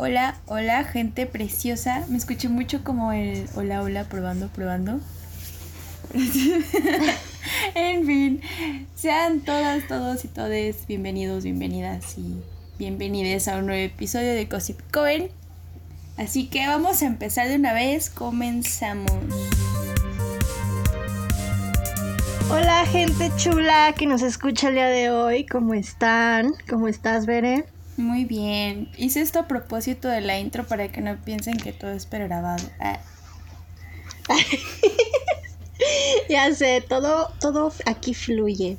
Hola, hola, gente preciosa. Me escuché mucho como el hola, hola, probando, probando. en fin, sean todas, todos y todes bienvenidos, bienvenidas y bienvenidas a un nuevo episodio de Gossip Coven. Así que vamos a empezar de una vez. Comenzamos. Hola gente chula que nos escucha el día de hoy, ¿cómo están? ¿Cómo estás, Bere? Muy bien. Hice esto a propósito de la intro para que no piensen que todo es pregrabado. Ah. ya sé, todo, todo aquí fluye.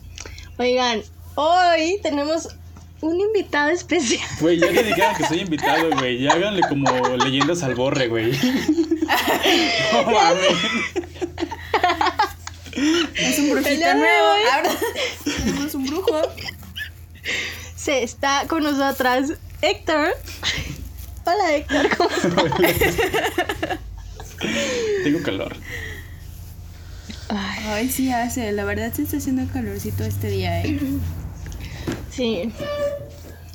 Oigan, hoy tenemos un invitado especial. Güey, ya que digan que soy invitado, güey. Ya háganle como leyendas al borre, güey. no mames. Es un brujito nuevo. Ahora tenemos un brujo. Se está con nosotras Héctor. Hola Héctor, ¿cómo estás? Tengo calor. Ay, sí hace. La verdad se está haciendo calorcito este día, eh. Sí.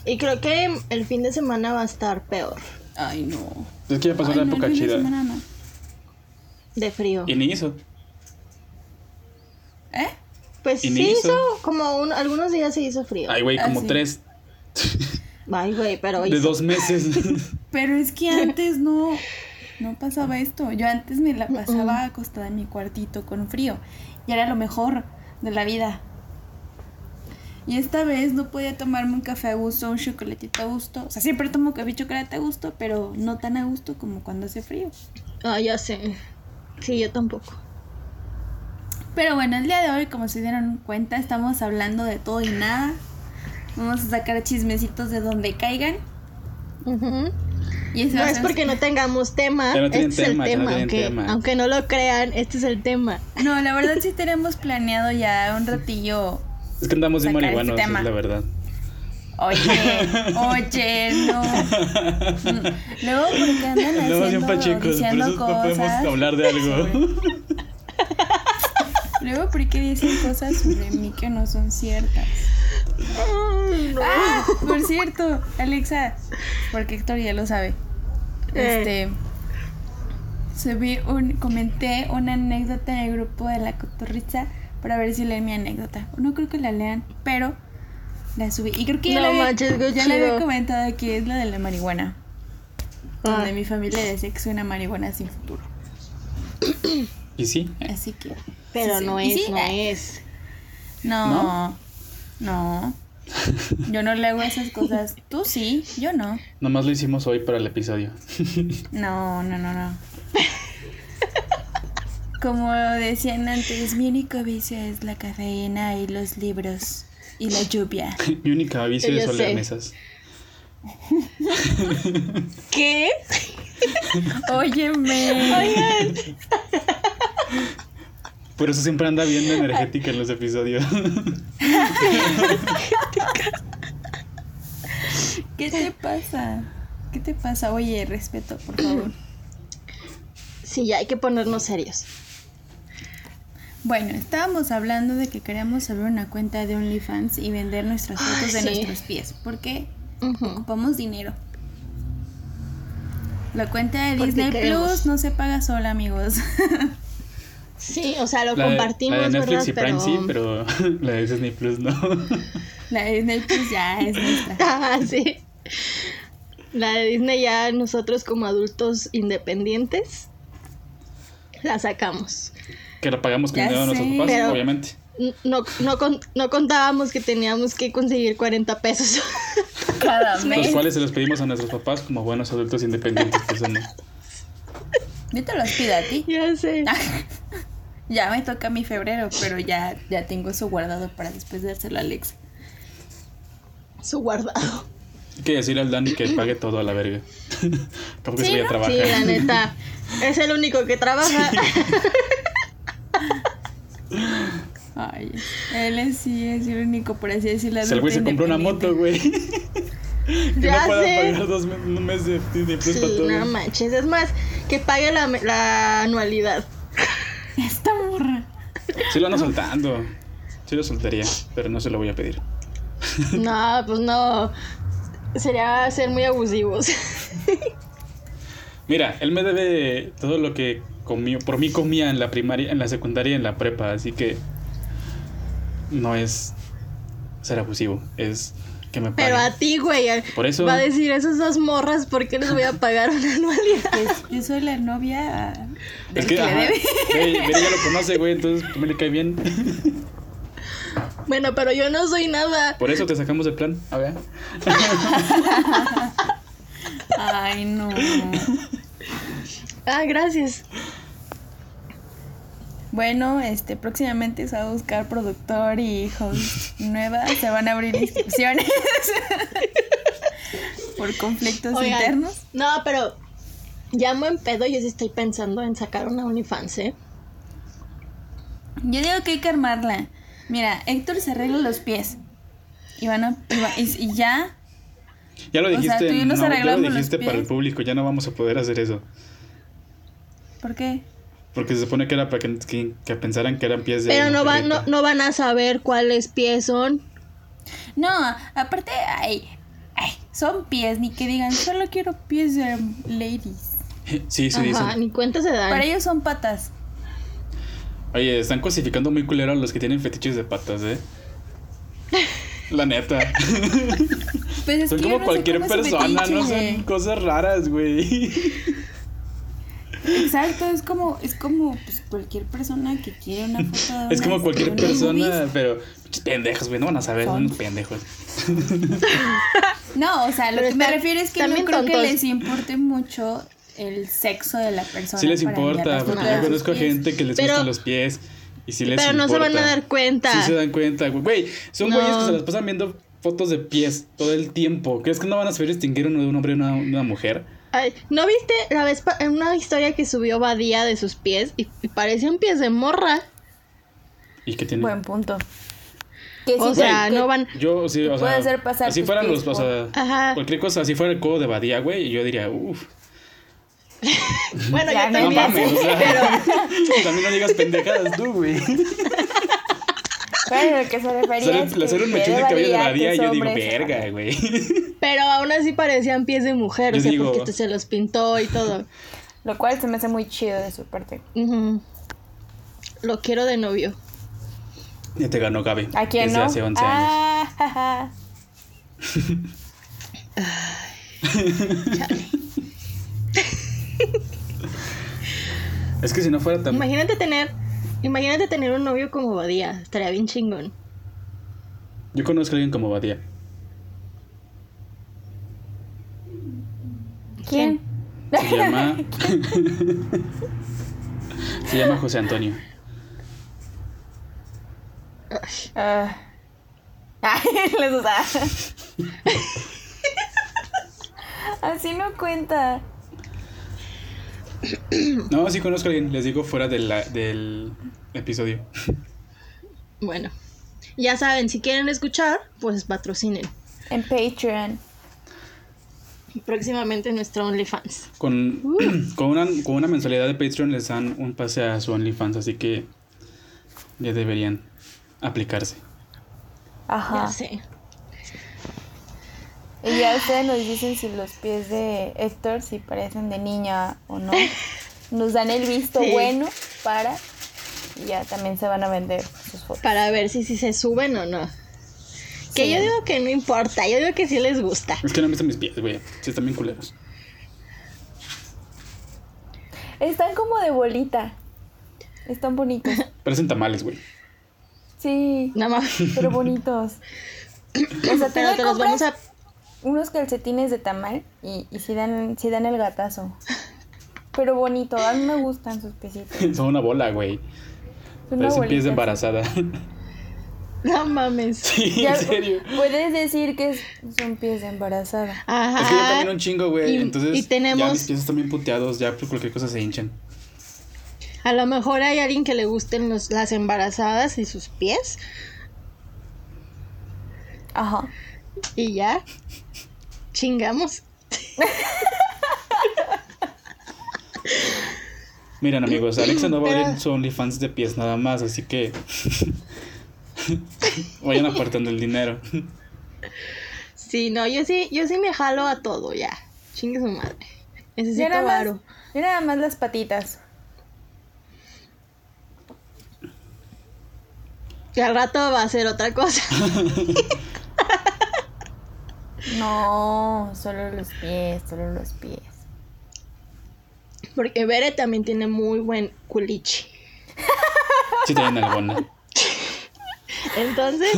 Y creo que el fin de semana va a estar peor. Ay, no. Es que ya pasó Ay, la no, el época fin de chida. semana no. De frío. Y ni hizo. ¿Eh? Pues sí hizo. hizo, como un- algunos días se hizo frío. Ay, güey, Ah, como sí. tres Ay, güey, pero de hizo. dos meses. Pero es que antes no, no pasaba esto. Yo antes me la pasaba acostada en mi cuartito con frío. Y era lo mejor de la vida. Y esta vez no podía tomarme un café a gusto, un chocolatito a gusto. O sea, siempre tomo café y chocolate a gusto, pero no tan a gusto como cuando hace frío. Ah, ya sé. Sí, yo tampoco. Pero bueno, el día de hoy, como se dieron cuenta, estamos hablando de todo y nada. Vamos a sacar chismecitos de donde caigan. Y No es porque no tengamos tema, no este es el tema, no aunque, tema. aunque no lo crean, este es el tema. No, la verdad sí tenemos planeado ya un ratillo es que andamos de Sacar este marihuanos, tema. es la verdad. Oye, oye, no. Luego, porque andan bien haciendo, por diciendo eso no podemos cosas. hablar de algo. Luego, porque dicen cosas sobre mí que no son ciertas. Ah, por cierto, Alexa, porque Héctor ya lo sabe. Este. Subí un. Comenté una anécdota en el grupo de la cotorriza para ver si leen mi anécdota. No creo que la lean, pero la subí. Y creo que ya, No la, había, manches, qué ya la había comentado que es la de la marihuana. Ah. Donde mi familia decía que soy una marihuana sin futuro. Y sí, Así que. Pero sí, no Y es, sí, no ah, es. No. No. Yo no le hago esas cosas. Tú sí, yo no. nomás lo hicimos hoy para el episodio. No, no, no, no. Como decían antes, mi único vicio es la cafeína y los libros y la lluvia. Mi única vicio Yo es oler mesas. ¿Qué? Óyeme. Oigan, Por eso siempre anda bien energética en los episodios. ¿Qué te pasa? ¿Qué te pasa? Oye, respeto, por favor. sí, ya hay que ponernos serios. Bueno, estábamos hablando de que queríamos abrir una cuenta de OnlyFans y vender nuestras fotos de sí. nuestros pies. porque Ujú. Ocupamos dinero. La cuenta de Disney. Plus no se paga sola, amigos. Sí, o sea, lo La de, compartimos, la de Netflix ¿verdad? y Prime sí, pero la de Disney Plus no. La de Disney Plus ya es nuestra. Ah, sí. La de Disney ya nosotros como adultos independientes la sacamos. que la pagamos con dinero de nuestros papás, Pero- obviamente. No, no, con- no contábamos que teníamos que conseguir 40 pesos. Cada Los mes. cuales se los pedimos a nuestros papás como buenos adultos independientes que somos. Yo te los pido a ti. ya sé. Ya me toca mi febrero, pero ya, ya tengo eso guardado para después de dárselo a Alexa. Su guardado. Hay que decirle al Dani que pague todo a la verga. Como que Sí, se vaya a trabajar. Sí, la neta. Es el único que trabaja. Ay, él es, sí es el único, por así decirlo. Si el güey se compró una moto, güey. que Ya no pueda sé. pagar dos me- un mes de Plus Sí, para todo. no manches. Es más, que pague la, la anualidad. Esta morra. Sí lo ando soltando. Sí lo soltaría, pero no se lo voy a pedir. No, pues no. sería ser muy abusivos. Mira, él me debe todo lo que comió, por mí comía en la primaria, en la secundaria y en la prepa, así que no es ser abusivo, es que me Pero a ti, güey. Por eso- Va a decir, esas dos morras, ¿por qué les voy a pagar una anualidad? Pues yo soy la novia del Es que, que, le ajá, mira, ya lo conoce, güey, entonces me le cae bien. Bueno, pero yo no soy nada. Por eso te sacamos del plan. A ver. Ay, no. Ah, gracias. Bueno, este, próximamente se va a buscar productor y host nueva. Se van a abrir inscripciones por conflictos Oigan, internos. No, pero llamo en pedo. Yo sí estoy pensando en sacar una OnlyFans, ¿eh? Yo digo que hay que armarla. Mira, Héctor se arregla los pies. Y van a. Y, va- y- y ya. Ya lo O sea, dijiste, tú y nos no, ya lo dijiste para el público, ya no vamos a poder hacer eso. ¿Por qué? Porque se supone que era para que, que, que pensaran que eran pies de. Pero no van, no, no van a saber cuáles pies son. No, aparte, ay, ay, son pies, ni que digan, solo quiero pies de ladies. Sí, sí, Ajá, dicen. ni cuenta se dan. Para ellos son patas. Oye, están cosificando muy culero a los que tienen fetiches de patas, ¿eh? La neta. Pues es son como cualquier persona, no son cosas raras, güey. Exacto, es como, es como pues, cualquier persona que quiere una foto de Es como cualquier persona, boobies. pero pendejos, güey, no van a saber, son unos pendejos. No, o sea, lo Pero que me refiero es que no creo que les importe mucho el sexo de la persona. Sí les importa, porque yo conozco pies. gente que les Pero- gustan los pies y sí les Pero no se van a dar cuenta. Sí se dan cuenta, güey. Güey, son No. güeyes que se las pasan viendo fotos de pies todo el tiempo. ¿Crees que no van a saber distinguir uno de un hombre y una, una mujer? Ay, ¿No viste la vez en una historia que subió Badía de sus pies y, y parecían pies de morra? ¿Y qué tienen? Buen punto. Que O sí, sea, que- no van. Yo, sí, o sea, hacer pasar así fueran pies los, o sea, Ajá. cualquier cosa, así fuera el codo de Badía, güey, y yo diría, uff, Bueno, Ya, yo no no también. mames, o sea, también no digas pendejadas tú, güey. Bueno, lo que se refería es Hacer que hacer un que mechón de cabello de Badía, y yo es digo, verga, güey. Pero aún así parecían pies de mujer, Yo o sea, digo- porque se los pintó y todo. Lo cual se me hace muy chido de su parte. Ujú. Lo quiero de novio. Ya te ganó Gaby. ¿A quién desde no? hace 11 años. Ah, jaja. Es que si no fuera tan... Imagínate tener, imagínate tener un novio como Badía, estaría bien chingón. Yo conozco a alguien como Badía. ¿Quién? Se llama... Se llama José Antonio. Ay, les usaba. Así no cuenta. No, sí conozco a alguien. Les digo fuera de la- del episodio. Bueno, ya saben, si quieren escuchar, pues patrocinen. En Patreon. Próximamente nuestro OnlyFans. Con, con, una, con una mensualidad de Patreon les dan un pase a su OnlyFans, así que ya deberían aplicarse. Ajá. Ya sé. Y ya ustedes nos dicen si los pies de Héctor si parecen de niña o no. Nos dan el visto Sí. bueno para. Y ya también se van a vender sus fotos. Para ver si, si se suben o no. Que Sí. yo digo que no importa, yo digo que sí les gusta. Es que no han visto mis pies, güey. Sí, están bien culeros. Están como de bolita. Están bonitos. Parecen tamales, güey. Sí, Nada más. pero bonitos. O sea, Pero te los vamos compras a. unos calcetines de tamal y, y sí, dan, sí dan el gatazo. Pero bonito, a mí me gustan sus piecitos. Son una bola, güey. Parecen pies de embarazada. No mames. Sí, Ya, en serio. Puedes decir que son pies de embarazada. Ajá. Es que yo camino un chingo, güey. Y- Entonces, y tenemos- ya mis pies están bien puteados. Ya por cualquier cosa se hinchan. A lo mejor hay alguien que le gusten los, las embarazadas y sus pies. Ajá. Y ya. Chingamos. Miren, amigos, Alexa no va a abrir su OnlyFans de pies nada más, así que. Vayan apartando el dinero. Sí, no, yo sí, yo sí me jalo a todo ya. Chingue su madre. Yo Necesito nada, más, varo. yo nada más las patitas. Y al rato va a ser otra cosa. No, solo los pies, solo los pies. Porque Bere también tiene muy buen culichi. Sí, tienen alguna. Entonces,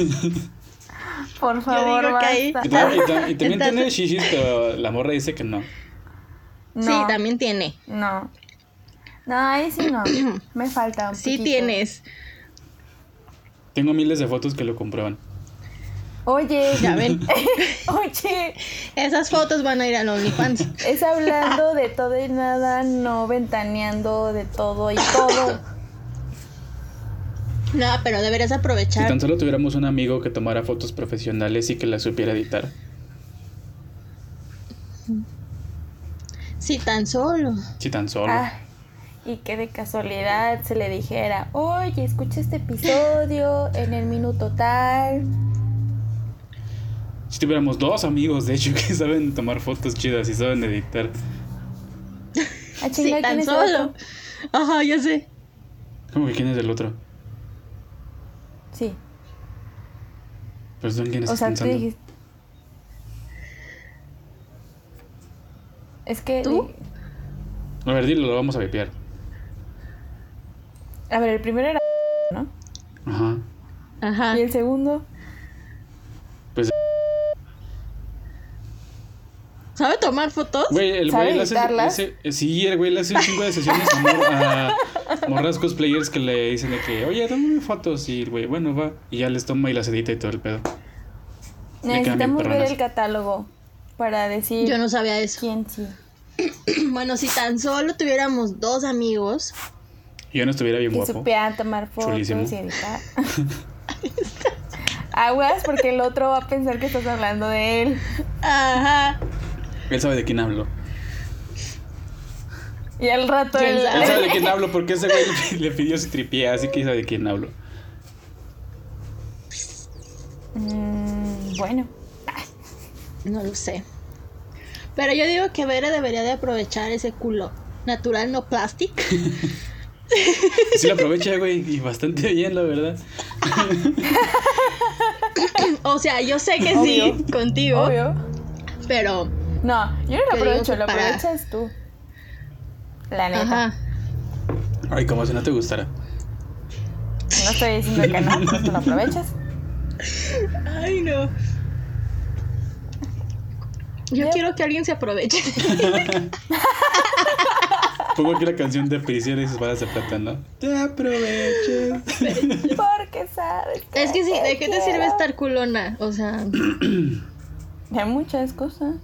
Por favor, digo que ahí- basta. Y, ta- y ta- y también Entonces- tiene shishis, pero la morra dice que no. No, sí, también tiene. No. No, ahí sí no. Me falta un Sí poquito. tienes. Tengo miles de fotos que lo comprueban. Oye, Ya ven. oye, Esas fotos van a ir al OnlyFans. es hablando de todo y nada, no ventaneando de todo y todo. No, pero deberías Si aprovechar. tan solo tuviéramos un amigo que tomara fotos profesionales y que las supiera editar. Si tan solo. Si tan solo. Ah, y que de casualidad se le dijera, oye, escucha este episodio en el minuto tal. Si tuviéramos dos amigos, de hecho, que saben tomar fotos chidas y saben editar. Ah, ¿quién tan solo. Ajá, ya sé. ¿Cómo que quién es el otro? Sí, Pues ¿en quién o estás sea, tú pensando? dijiste. Es que. ¿Tú? A ver, dilo, lo vamos a vipear. A ver, el primero era. ¿No? Ajá. Ajá. Y el segundo. Pues, ¿Sabe tomar fotos? güey, el ¿Sabe güey le hace, editarlas? ese- sí, el güey le hace un chingo de sesiones a, mor- a morras cosplayers que le dicen de que, oye, dame fotos. Y el güey, bueno, va. Y ya les toma y las edita y todo el pedo. Necesitamos ver el catálogo para decir Yo no sabía eso. quién sí. Bueno, si tan solo tuviéramos dos amigos. Yo no estuviera bien Que guapo. supieran tomar fotos Chulísimo. y editar. Aguas, porque el otro va a pensar que estás hablando de él. Ajá. Él sabe de quién hablo. Y al rato ¿Quién él. sabe? Él sabe de quién hablo porque ese güey le- pidió si tripié, así que sabe de quién hablo. Mm, bueno. No lo sé. Pero yo digo que Bere debería de aprovechar ese culo natural, no plástico. Sí lo aprovecha, güey, y bastante bien, la verdad. O sea, yo sé que Obvio. sí, contigo, Obvio. pero... No, yo no lo aprovecho, lo aprovechas tú. La neta. Ajá. Ay, como si no te gustara. No estoy diciendo que no, pues tú lo aprovechas. Ay, no. Yo quiero que alguien se aproveche. Pongo aquí la canción de Priscila y sus balas de plata, ¿no? Te aproveches. Porque sabes. que Es que sí, ¿de qué te sirve estar culona? O sea, Hay muchas cosas.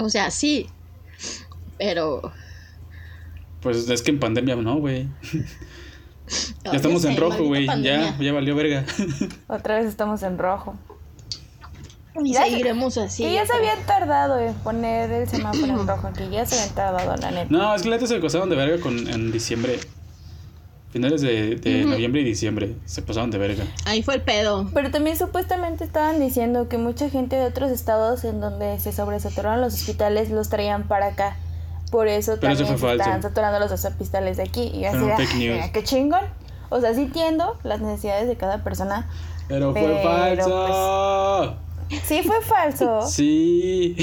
O sea, sí. Pero... Pues es que en pandemia no, güey. Ya estamos sé, en rojo, güey. Ya, ya valió verga. Otra vez estamos en rojo. Y Ya- seguiremos así. que ya se habían tardado en poner el semáforo en rojo. Que ya se habían tardado, la neta. No, es que la neta se pasaron de verga con, en diciembre. Finales de, de noviembre y diciembre. Se pasaron de verga. Ahí fue el pedo. Pero también supuestamente estaban diciendo que mucha gente de otros estados en donde se sobresaturaron los hospitales los traían para acá. Por eso Pero eso también fue se falso. están saturando los hospitales de aquí. Y así Fueron de, fake "Ah, news". mira, qué chingón. O sea, sí entiendo las necesidades de cada persona. Pero fue falso. Sí fue falso. Sí.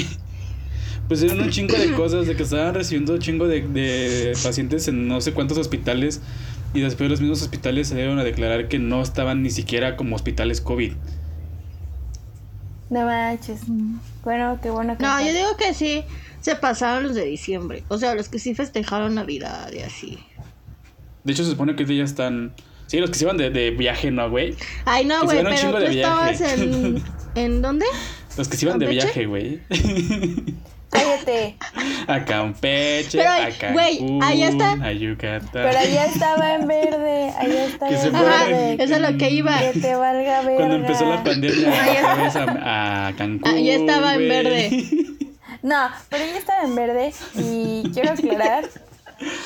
Pues eran un chingo de cosas, de que estaban recibiendo un chingo de, de pacientes en no sé cuántos hospitales y después los mismos hospitales se dieron a declarar que no estaban ni siquiera como hospitales COVID. No manches. Bueno, qué bueno que No, yo digo que sí se pasaron los de diciembre. O sea, los que sí festejaron Navidad y así. De hecho, se supone que ya están... Sí, los que se iban de, de viaje, ¿no, güey? Ay, no, güey, dieron un pero chingo tú de viaje. estabas en... ¿En dónde? Los que se iban de viaje, güey. Cállate. a Campeche, Pero, a Cancún, güey, allá está. a Yucatán. Pero allá estaba en verde. Allá estaba Que se en verde. eso es lo que iba. Que te valga verga. Cuando empezó la pandemia, vez a, a Cancún. Ya estaba en güey. verde. No, pero ella estaba en verde y quiero aclarar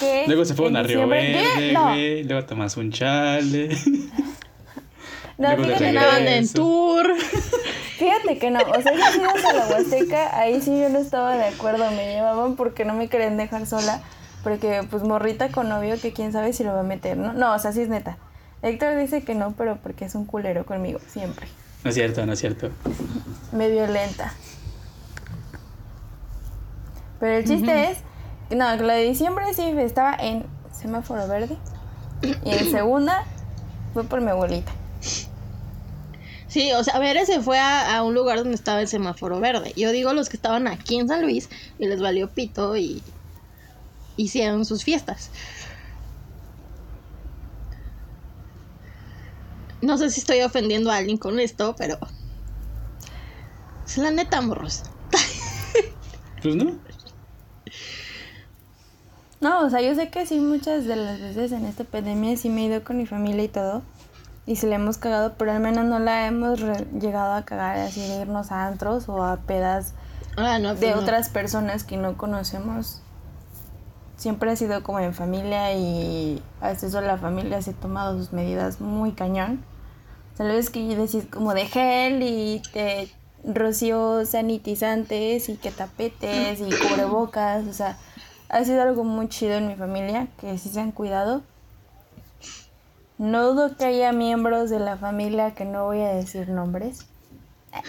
que. Luego se fueron en a Río Verde, No, güey. Luego tomas un chale. No, luego fíjate que- Estaban en tour. Fíjate que no, o sea, si ibas a la Huasteca, ahí sí yo no estaba de acuerdo, me llevaban porque no me querían dejar sola, porque pues morrita con novio que quién sabe si lo va a meter, ¿no? No, o sea, sí es neta. Héctor dice que no, pero porque es un culero conmigo, siempre. No es cierto, no es cierto. Me violenta. Pero el chiste es, no, la de diciembre sí estaba en semáforo verde y en segunda fue por mi abuelita. Sí, o sea, a ver, se fue a, a un lugar donde estaba el semáforo verde. Yo digo los que estaban aquí en San Luis y les valió pito y hicieron sus fiestas. No sé si estoy ofendiendo a alguien con esto, pero es la neta, morros. Pues no. No, o sea, yo sé que sí muchas de las veces en esta pandemia sí me he ido con mi familia y todo. Y se le hemos cagado, pero al menos no la hemos llegado a cagar así de irnos a antros o a pedas Ah, no, de pues no. otras personas que no conocemos. Siempre ha sido como en familia y a veces eso la familia se ha tomado sus medidas muy cañón. Sea, es que decís como de gel y te rocío sanitizantes y que tapetes y cubrebocas. O sea, ha sido algo muy chido en mi familia que sí se han cuidado. No dudo que haya miembros de la familia que no voy a decir nombres.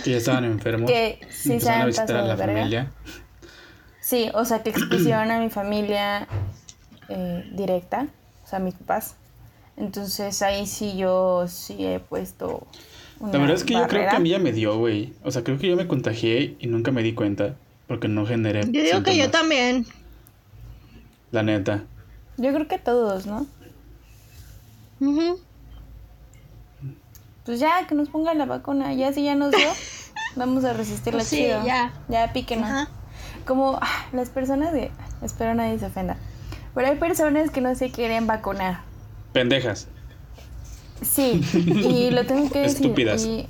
Que ya estaban enfermos. Que sí se a han visitar a la verga. familia. Sí, o sea, que expusieron a mi familia eh, directa, o sea, a mis papás. Entonces ahí sí yo sí he puesto. Una La verdad es que yo creo que a mí ya me dio, güey. O sea, creo que yo me contagié y nunca me di cuenta. Porque no generé. Yo digo que yo también. La neta. Yo creo que todos, ¿no? Ujú. Pues ya, que nos pongan la vacuna. Ya si ya nos dio, vamos a resistirla Pues sí, chido. ya. Ya píquenos. Como ah, las personas de. Espero nadie se ofenda. Pero hay personas que no se quieren vacunar. Pendejas. Sí, y lo tengo que decir. Estúpidas. Y,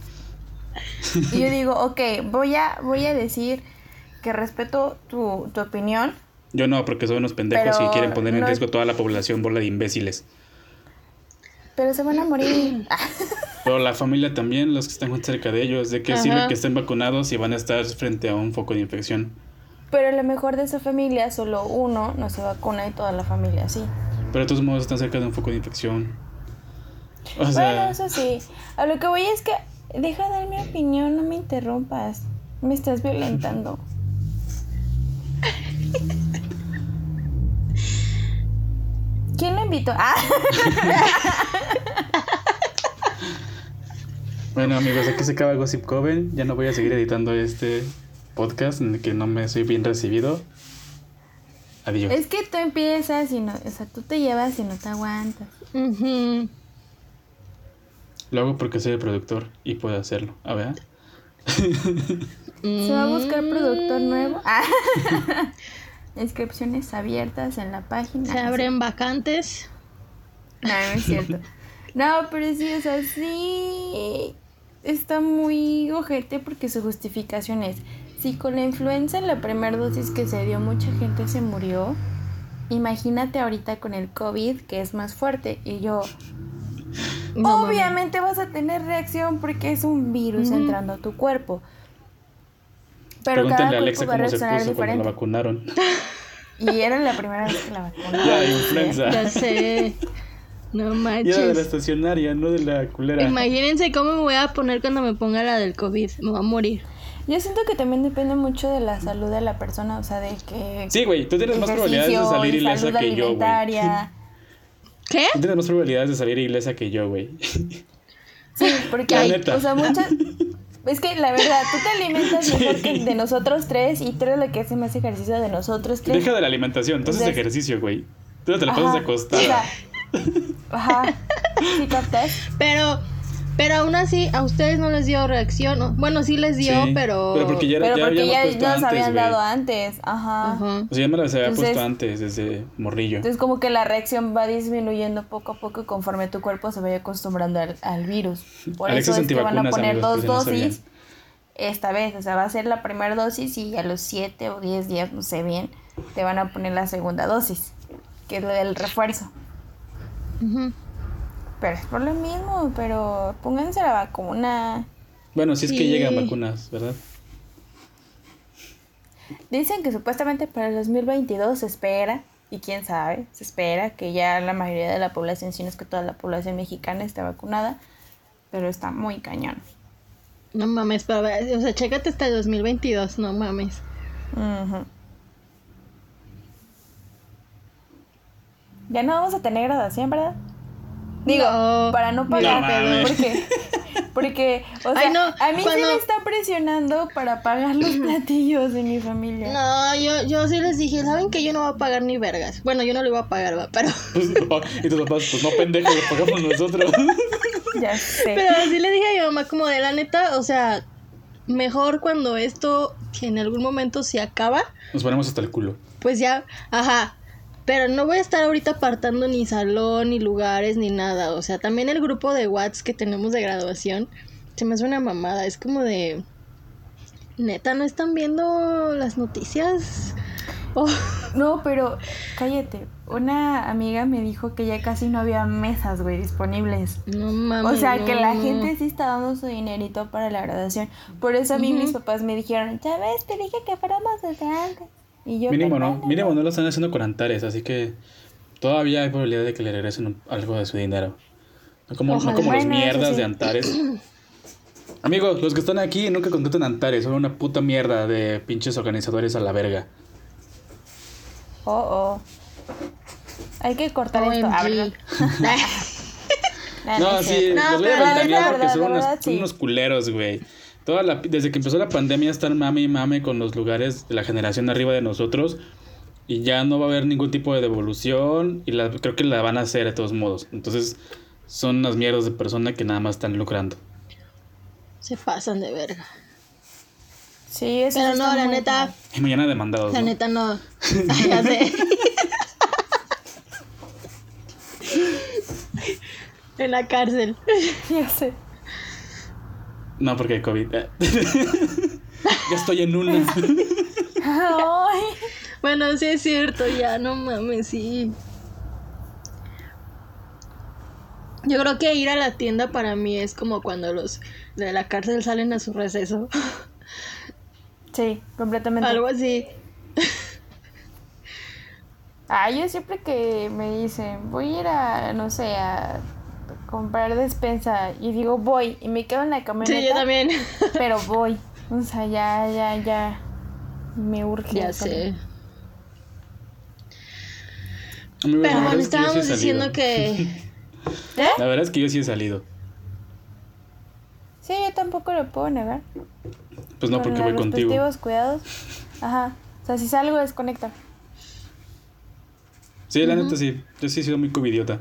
y yo digo, ok, voy a, voy a decir que respeto tu, tu opinión, Yo no, porque son unos pendejos y quieren poner en no- riesgo toda la población, bola de imbéciles. Pero se van a morir. Pero la familia también, los que están cerca de ellos, de que sirve Ajá. que estén vacunados y van a estar frente a un foco de infección. Pero a lo mejor de esa familia solo uno no se vacuna y toda la familia sí. Pero de todos modos están cerca de un foco de infección. O bueno, sea, eso sí. A lo que voy es que deja dar mi opinión, no me interrumpas. Me estás violentando. ¿Quién lo invitó? Ah, bueno amigos, aquí se acaba Gossip Coven. Ya no voy a seguir editando este podcast en el que no me soy bien recibido. Adiós. es que tú empiezas y no, o sea, tú te llevas y no te aguantas. Lo hago porque soy el productor y puedo hacerlo. A ver. Se va a buscar productor nuevo. Ah. Inscripciones abiertas en la página. Se abren vacantes. No, no es cierto. No, pero sí, o sea, sí está muy ojete porque su justificación es, si con la influenza en la primera dosis que se dio mucha gente se murió, imagínate ahorita con el COVID que es más fuerte y yo, No, obviamente vas a tener reacción porque es un virus entrando a tu cuerpo. Pero cada Pregúntenle a cuerpo Alexa va a cómo se cuando la diferente. vacunaron. Y era la primera vez que la vacunaron. Ya, influenza. Ya sé. No Y era de la manches. estacionaria, no de la culera. Imagínense cómo me voy a poner cuando me ponga la del COVID. Me voy a morir. Yo siento que también depende mucho de la salud de la persona, o sea, de que... Sí, güey, tú tienes más probabilidades de salir ilesa que yo, güey. ¿Qué? Tú tienes más probabilidades de salir ilesa que yo, güey. Sí, porque La hay, neta. o sea, muchas... Es que la verdad, tú te alimentas mejor que de nosotros tres y tú eres la que hace más ejercicio de nosotros tres. Deja de la alimentación, entonces Entonces- ejercicio, güey. Tú no te la pasas acostada. o sea, ajá. ¿Sí captas? Pero, pero aún así, a ustedes no les dio reacción. ¿no? Bueno, sí les dio, Sí, pero. Pero porque ya, Pero ya porque habíamos ya puesto nos antes, habían dado antes. Ajá. Ajá. O sea, ya me las había Entonces- puesto antes, desde morrillo. Entonces como que la reacción va disminuyendo poco a poco conforme tu cuerpo se vaya acostumbrando al, al virus. Por Alexa eso es que van a poner amigos, dos no dosis esta vez. O sea, va a ser la primera dosis y a los 7 o 10 días, no sé bien, te van a poner la segunda dosis, que es lo del refuerzo. Ujú. Pero es por lo mismo, pero pónganse la vacuna. Bueno, si es que llegan vacunas, ¿verdad? Dicen que supuestamente para el 2022 se espera, y quién sabe, se espera que ya la mayoría de la población, si no es que toda la población mexicana esté vacunada, pero está muy cañón. No mames, pero a ver, o sea, chécate hasta el 2022, no mames. Ujú. Ya no vamos a tener graduación, ¿verdad? Digo, No, para no pagar, pedo. porque, porque, o sea, Ay, no, a mí sí cuando- me están presionando para pagar los platillos de mi familia. No, yo, yo sí les dije, ¿saben que yo no voy a pagar ni vergas? Bueno, yo no lo iba a pagar, va, pero... Pues, no, y tus papás, pues no pendejos, lo pagamos nosotros. Ya sé. Pero sí le dije a mi mamá como de la neta, o sea, mejor cuando esto, que en algún momento se acaba, Nos ponemos hasta el culo. pues ya, ajá. Pero no voy a estar ahorita apartando ni salón, ni lugares, ni nada. O sea, también el grupo de Whats que tenemos de graduación, se me hace una mamada. Es como de... Neta, ¿no están viendo las noticias? Oh, No, pero cállate. Una amiga me dijo que ya casi no había mesas, güey, disponibles. no mames. O sea, que la gente sí está dando su dinerito para la graduación. Por eso a mí mis papás me dijeron, ya ves, te dije que fuéramos desde antes. Y yo, Mínimo "Pero no, mínimo no lo están haciendo con Antares, así que todavía hay probabilidad de que le regresen un- algo de su dinero. No como, no como los Bueno, eso mierdas sí. de Antares. Amigos, los que están aquí nunca contraten Antares, son una puta mierda de pinches organizadores a la verga. Oh, oh. Hay que cortar esto. Ah. OMG. Ah, No, es sí, cierto. No, los voy a ventanear porque son, sí. unos culeros, güey. Toda la, desde que empezó la pandemia están mame y mame con los lugares de la generación arriba de nosotros y ya no va a haber ningún tipo de devolución y la, creo que la van a hacer de todos modos. Entonces son unas mierdas de personas que nada más están lucrando. Se pasan de verga. Sí, eso Pero no, la muy neta, mal. Y mañana demandados. la ¿no? neta no. ya sé. en la cárcel. Ya sé. No, porque hay COVID. Ya estoy en una. Ay. Bueno, sí es cierto, ya no mames, sí. Yo creo que ir a la tienda para mí es como cuando los de la cárcel salen a su receso. Sí, completamente. Algo así. Ah, yo siempre que me dicen, voy a ir a, no sé, a comprar despensa y digo voy y me quedo en la camioneta. Sí, yo también. Pero voy. O sea, ya, ya, ya. Me urge. ya sé. La Pero bueno, es que yo sí he estábamos diciendo que. La verdad es que yo sí he salido. Sí, yo tampoco lo puedo negar. Pues no, Con porque los voy contigo. respectivos cuidados. Ajá. O sea, si salgo, desconecta. Sí, la neta sí. Yo sí he sido muy covidiota.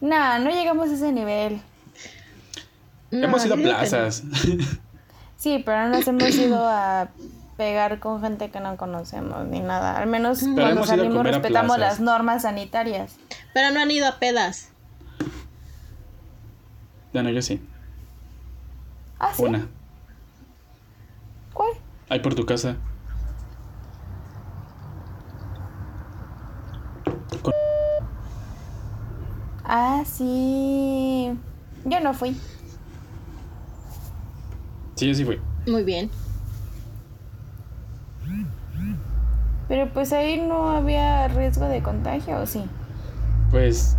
Nah, no llegamos a ese nivel. No, Hemos ido a no. plazas. Sí, pero no nos hemos ido a pegar con gente que no conocemos ni nada. Al menos cuando salimos respetamos las normas sanitarias. Pero no han ido a pedas. bueno, yo sí. Ah, sí. Una. ¿Cuál? Ahí por tu casa. Ah, sí. Yo no fui. Sí, yo sí fui. Muy bien. Pero pues ahí no había riesgo de contagio, ¿o sí? Pues,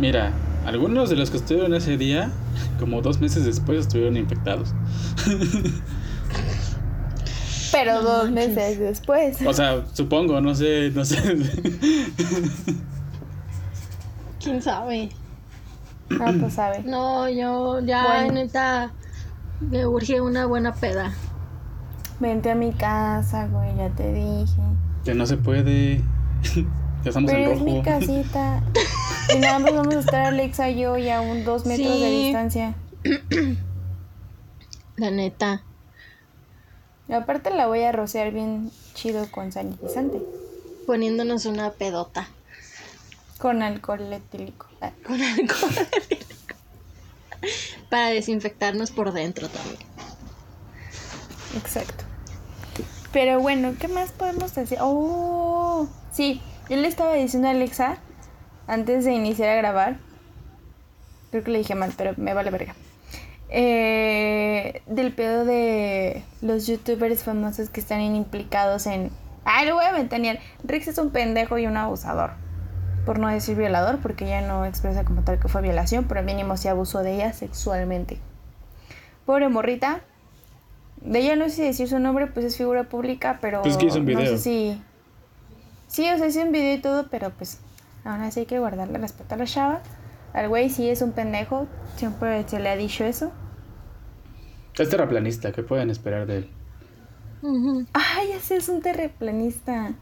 mira, algunos de los que estuvieron ese día, como dos meses después, estuvieron infectados. Pero No dos manches. meses después. O sea, supongo, no sé, no sé. ¿Quién sabe? Ah, pues sabe. No, yo ya, Bueno. neta, me urge una buena peda. Vente a mi casa, güey, ya te dije. que no se puede. ya estamos Pero en es mi rojo. casita. Y nada más vamos a estar Alexa y yo y a un dos metros de distancia. La neta. Y aparte la voy a rociar bien chido con sanitizante. Poniéndonos una pedota. Con alcohol etílico. Ah, Con alcohol. Para desinfectarnos por dentro también. Exacto. Pero bueno, ¿qué más podemos decir? Oh, sí, yo le estaba diciendo a Alexa antes de iniciar a grabar. Creo que le dije mal, pero me vale verga. eh, del pedo de los youtubers famosos que están implicados en... Ay, lo voy a ventanear. Rix es un pendejo y un abusador. Por no decir violador, porque ella no expresa como tal que fue violación, pero mínimo sí abusó de ella sexualmente. Pobre morrita. De ella no sé si decir su nombre, pues es figura pública, pero... Pues que hizo un No video. sé si... Sí, o sea, hizo un video y todo, pero pues aún así hay que guardarle respeto a la chava. Al güey sí es un pendejo, siempre se le ha dicho eso. Es terraplanista, ¿qué pueden esperar de él? Ujú. Ay, ese es un terraplanista.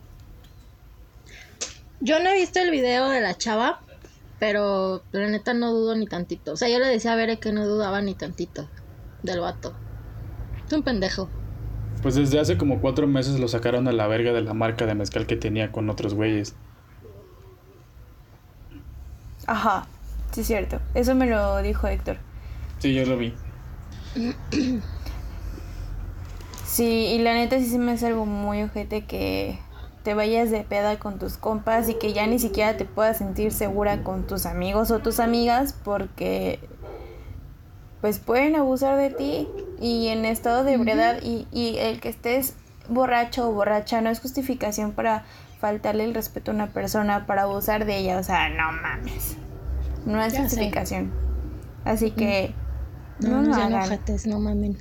Yo no he visto el video de la chava, pero la neta no dudo ni tantito. O sea, yo le decía a Bere que no dudaba ni tantito del vato. Es un pendejo. Pues desde hace como cuatro meses lo sacaron a la verga de la marca de mezcal que tenía con otros güeyes. Ajá, sí es cierto. Eso me lo dijo Héctor. Sí, yo lo vi. Sí, y la neta sí se me hace algo muy ojete que te vayas de peda con tus compas y que ya ni siquiera te puedas sentir segura con tus amigos o tus amigas porque pues pueden abusar de ti y en estado de ebriedad y, y el que estés borracho o borracha no es justificación para faltarle el respeto a una persona, para abusar de ella, o sea, no mames. No es Ya sé. justificación. Así que No, no, no, ya no ojetes, no mamen.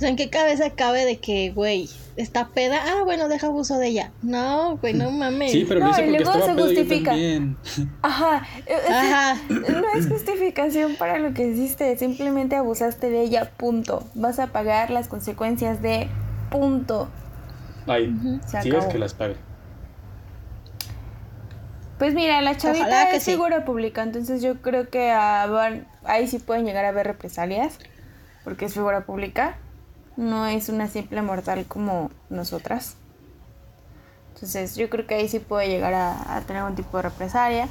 O sea, ¿en qué cabeza cabe de que, güey, está peda? Ah, bueno, deja abuso de ella. No, güey, no mames. Sí, pero No, lo hice y luego se justifica. Ajá, e- ese- Ajá. no es justificación para lo que hiciste, simplemente abusaste de ella, punto. Vas a pagar las consecuencias de punto. Ay, Se sí es que las pague. Pues mira, la chavita Ojalá que es sí. figura pública, entonces yo creo que ah, van- ahí sí pueden llegar a haber represalias, porque es figura pública, no es una simple mortal como nosotras. Entonces yo creo que ahí sí puede llegar a, a tener un tipo de represalia.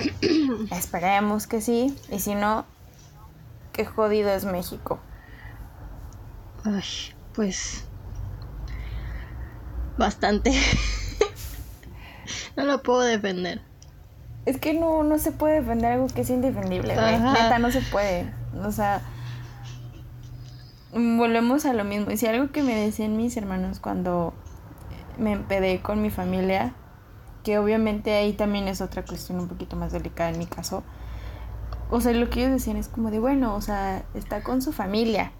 Esperemos que sí, y si no, qué jodido es México. Ay, pues. Bastante. no lo puedo defender. Es que no, no se puede defender algo que es indefendible, güey. Neta, no se puede. O sea, volvemos a lo mismo. Y si algo que me decían mis hermanos cuando me empedé con mi familia, que obviamente ahí también es otra cuestión un poquito más delicada en mi caso. O sea, lo que ellos decían es como de, bueno, o sea, está con su familia.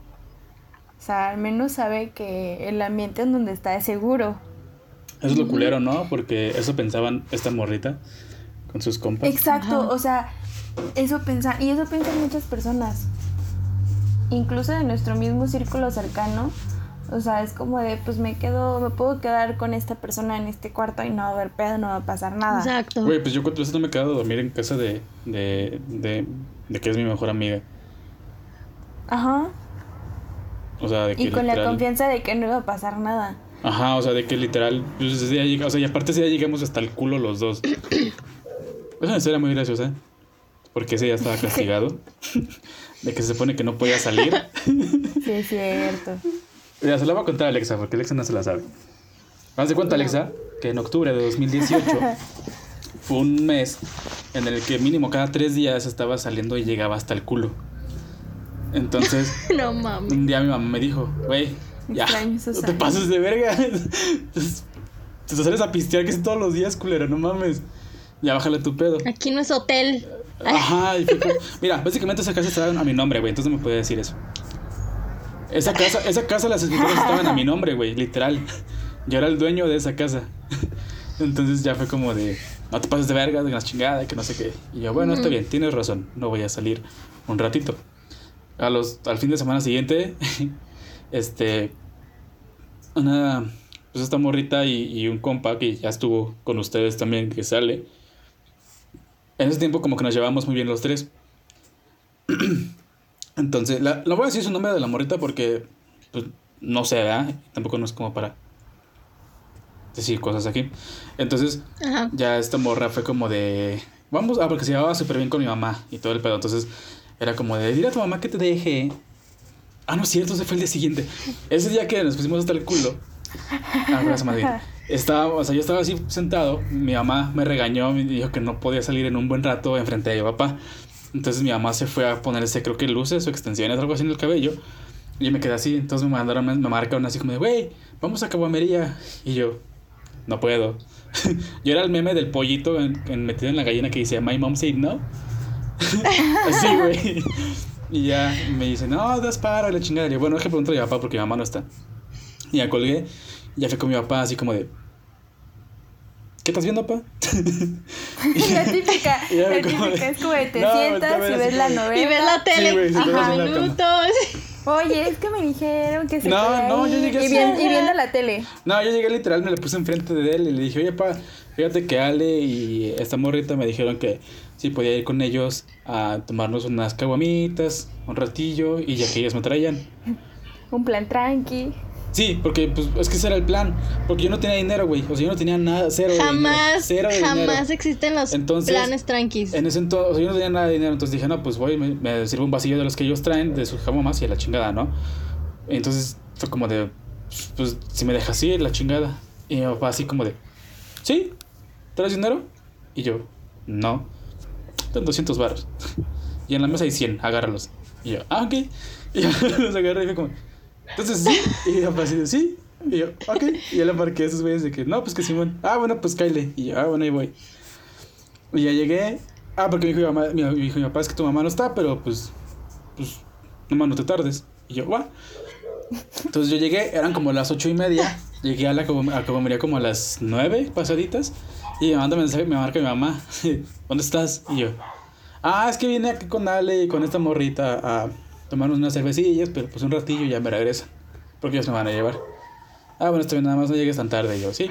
O sea, al menos sabe que el ambiente en donde está es seguro. Eso es lo culero, ¿no? Porque eso pensaban esta morrita con sus compas. Exacto, Ajá. o sea, eso pensan, y eso piensan muchas personas, incluso de nuestro mismo círculo cercano, o sea, es como de, pues me quedo, me puedo quedar con esta persona en este cuarto y no va a haber pedo, no va a pasar nada. Exacto. Güey, pues yo cuatro veces no me he quedado a dormir en casa de, de, de, de que es mi mejor amiga. Ajá, O sea, de que y con la confianza de que no iba a pasar nada. Ajá, o sea, de que literal, pues o sea, y aparte ese día llegamos hasta el culo los dos. Es una historia muy graciosa, porque ese día estaba castigado, de que se supone que no podía salir. Sí, es cierto. Ya se la voy a contar a Alexa, porque Alexa no se la sabe. Haz de cuenta, Alexa, que en octubre de 2018 fue un mes en el que mínimo cada tres días estaba saliendo y llegaba hasta el culo. Entonces, No mames. un día mi mamá me dijo, güey, ya, no te años". pases de verga. Entonces, te sales a pistear que es todos los días, culera, no mames. Ya bájale tu pedo. Aquí no es hotel. Ajá, y fue como- mira, básicamente esa casa estaba a mi nombre, güey, entonces no me puede decir eso. Esa casa, esa casa, las escrituras estaban a mi nombre, güey, literal. Yo era el dueño de esa casa. Entonces ya fue como de, no te pases de verga, de la chingada, que no sé qué. Y yo, bueno, está bien, tienes razón, no voy a salir un ratito. A los, al fin de semana siguiente, este, una, pues esta morrita y, y un compa que ya estuvo con ustedes también, que sale. En ese tiempo como que nos llevamos muy bien los tres. Entonces, la, la voy a decir su nombre de la morrita porque pues, no sé, ¿verdad? Tampoco no es como para decir cosas aquí. Entonces, Ajá. ya esta morra fue como de... Vamos, ah, porque se llevaba súper bien con mi mamá y todo el pedo. Entonces, era como de, dile a tu mamá que te deje. Ah, no es cierto, ese fue el día siguiente. Ese día que nos pusimos hasta el culo. Ah, semana siguiente. Estaba, o sea, yo estaba así sentado, mi mamá me regañó, me dijo que no podía salir en un buen rato enfrente de mi papá. Entonces mi mamá se fue a ponerse, creo que luces o extensiones, algo así en el cabello. Y yo me quedé así. Entonces me mandaron, me marcaron así como de, güey, vamos a Caguamería. Y yo, no puedo. yo era el meme del pollito en, metido en la gallina que dice, My mom said no. así, güey. Y ya me dice, no, das para la chingada. Y yo, bueno, es que preguntar a mi papá porque mi mamá no está. Y ya colgué. Ya fue con mi papá así como de, ¿Qué estás viendo, pa? la típica, la típica es como de te sientas y ves la novela. Y ves la tele. Sí, minutos. Oye, es que me dijeron que se No, no, yo llegué y, y viendo la tele. No, yo llegué literal, me la puse enfrente de él y le dije, oye, pa, fíjate que Ale y esta morrita me dijeron que sí podía ir con ellos a tomarnos unas caguamitas, un ratillo, y ya que ellos me traían. Un plan tranqui. Sí, porque pues es que ese era el plan. Porque yo no tenía dinero, güey. O sea, yo no tenía nada, cero jamás, dinero. Cero jamás existen los planes tranquis. En ese entonces, o sea, yo no tenía nada de dinero. Entonces dije, no, pues voy, me, me sirvo un vasillo de los que ellos traen, de sus jamomas y a la chingada, ¿no? Entonces fue como de, pues si me dejas ir, la chingada. Y mi papá así como de, ¿sí? ¿Traes dinero? Y yo, no. Tengo 200 baros. Y en la mesa hay 100, agárralos. Y yo, ah, ok. Y yo los agarré y fue como, entonces sí. Y papá así sí. Y yo, ok. Y ya le marqué a esos güeyes de que, no, pues que Simón. Ah, bueno, pues Kyle. Y yo, ah, bueno, ahí voy. Y ya llegué. Ah, porque me dijo mi, mamá, mi, dijo mi papá, es que tu mamá no está, pero pues, pues, mamá, no te tardes. Y yo, va. Entonces yo llegué, eran como las ocho y media. Llegué a la comería como a las nueve pasaditas. Y me manda mensaje, me marca mi mamá. ¿Dónde estás? Y yo, ah, es que vine aquí con Ale y con esta morrita a tomarnos unas cervecillas, pero pues un ratillo ya me regresan. Porque ellos me van a llevar. Ah, bueno, está bien, nada más no llegues tan tarde. Y yo, sí.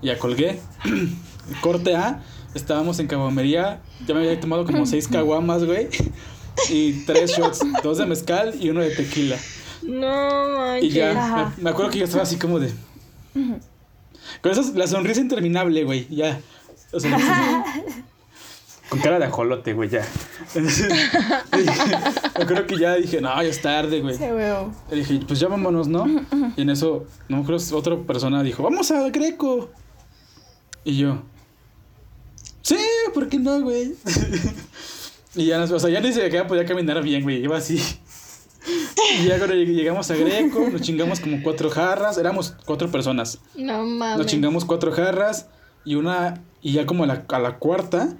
Ya colgué. Corte A. Estábamos en caguamería. Ya me había tomado como seis caguamas, güey. Y tres shots. Dos de mezcal y uno de tequila. No. Y ya, me, acuerdo que yo estaba así como de... Con eso, la sonrisa interminable, güey. Ya. O sea, con cara de ajolote, güey, ya. yo creo que ya dije, no, ya es tarde, güey. Se veo. Le dije, pues ya vámonos, ¿no? Y en eso, no creo otra persona dijo, vamos a Greco. Y yo, sí, ¿por qué no, güey? y ya, o sea, ya ni siquiera podía caminar bien, güey. Iba así. Y ya cuando llegamos a Greco, nos chingamos como cuatro jarras. Éramos cuatro personas. No mames. Nos chingamos cuatro jarras y una. Y ya como a la, a la cuarta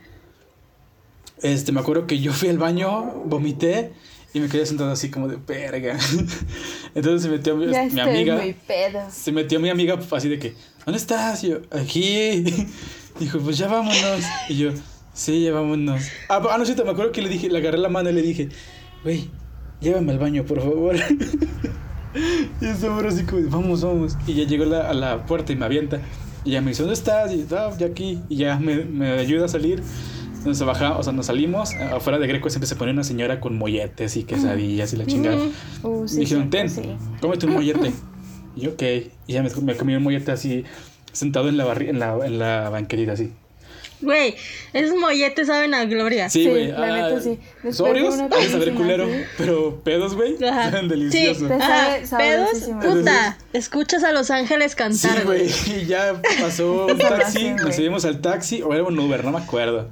este, me acuerdo que yo fui al baño, vomité y me quedé sentado así como de verga. Entonces se metió mi, mi amiga. Se metió mi amiga así de que, ¿dónde estás? Y yo, aquí. Dijo, pues ya vámonos. Y yo, sí, ya vámonos. Ah, ah no, sí, me acuerdo que le dije, le agarré la mano y le dije, güey, llévame al baño, por favor. y eso así como, vamos, vamos. Y ya llegó a la puerta y me avienta. Y ya me dice, ¿dónde estás? Y yo, ah, ya aquí. Y ya me, me ayuda a salir. Nos bajamos, o sea, nos salimos, afuera de Greco siempre se pone una señora con molletes y quesadillas y la chingada. Uh, dijeron, ten, cómete un mollete. Y yo, ok. Y ya me, me, comí un mollete así, sentado en la, en la, en la banquetita así. Güey, esos molletes saben a gloria. Sí, güey. la neta ah, sí. Sobrios, a saber culero. Pero pedos, güey, saben deliciosos. Sí, pedos, puta. Escuchas a Los Ángeles cantar, güey. y ya pasó un taxi, nos subimos al taxi, o era un Uber, no me acuerdo.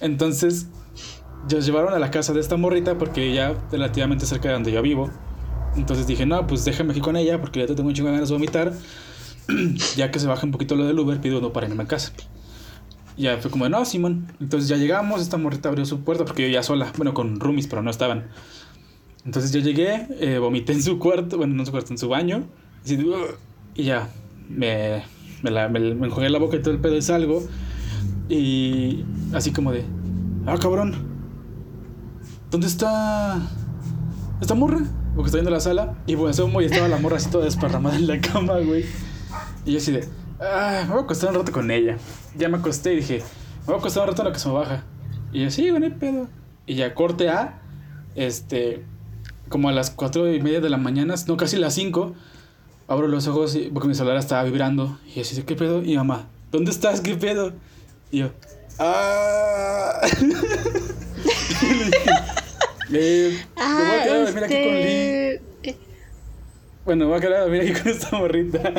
Entonces, nos llevaron a la casa de esta morrita porque ya relativamente cerca de donde yo vivo. Entonces dije, no, pues déjame aquí con ella porque ya te tengo un ganas de vomitar. ya que se baja un poquito lo del Uber, pido uno para irme a casa. Ya fue como, no, Simón. Entonces ya llegamos, esta morrita abrió su puerta porque yo ya sola, bueno, con roomies, pero no estaban. Entonces yo llegué, eh, vomité en su cuarto, bueno, no en su cuarto, en su baño. Y, ya, me, me, la, me, me enjugué la boca y todo el pedo y salgo. Y así como de, ah, cabrón, ¿dónde está esta morra? Porque está viendo la sala. Y bueno, asomo y estaba la morra así toda desparramada en la cama, güey. Y yo así de, ah, me voy a acostar un rato con ella. Ya me acosté y dije, me voy a acostar un rato en lo que se me baja. Y yo, sí, bueno, pedo. Y ya corte a, este, como a las cuatro y media de la mañana, no casi las cinco, abro los ojos porque mi celular estaba vibrando. Y así, ¿qué pedo? Y mamá, ¿dónde estás? ¿Qué pedo? Y yo, ¡ah! eh, ah, me voy a quedar a dormir aquí con Lee. Este, bueno, me voy a quedar a dormir aquí con esta morrita.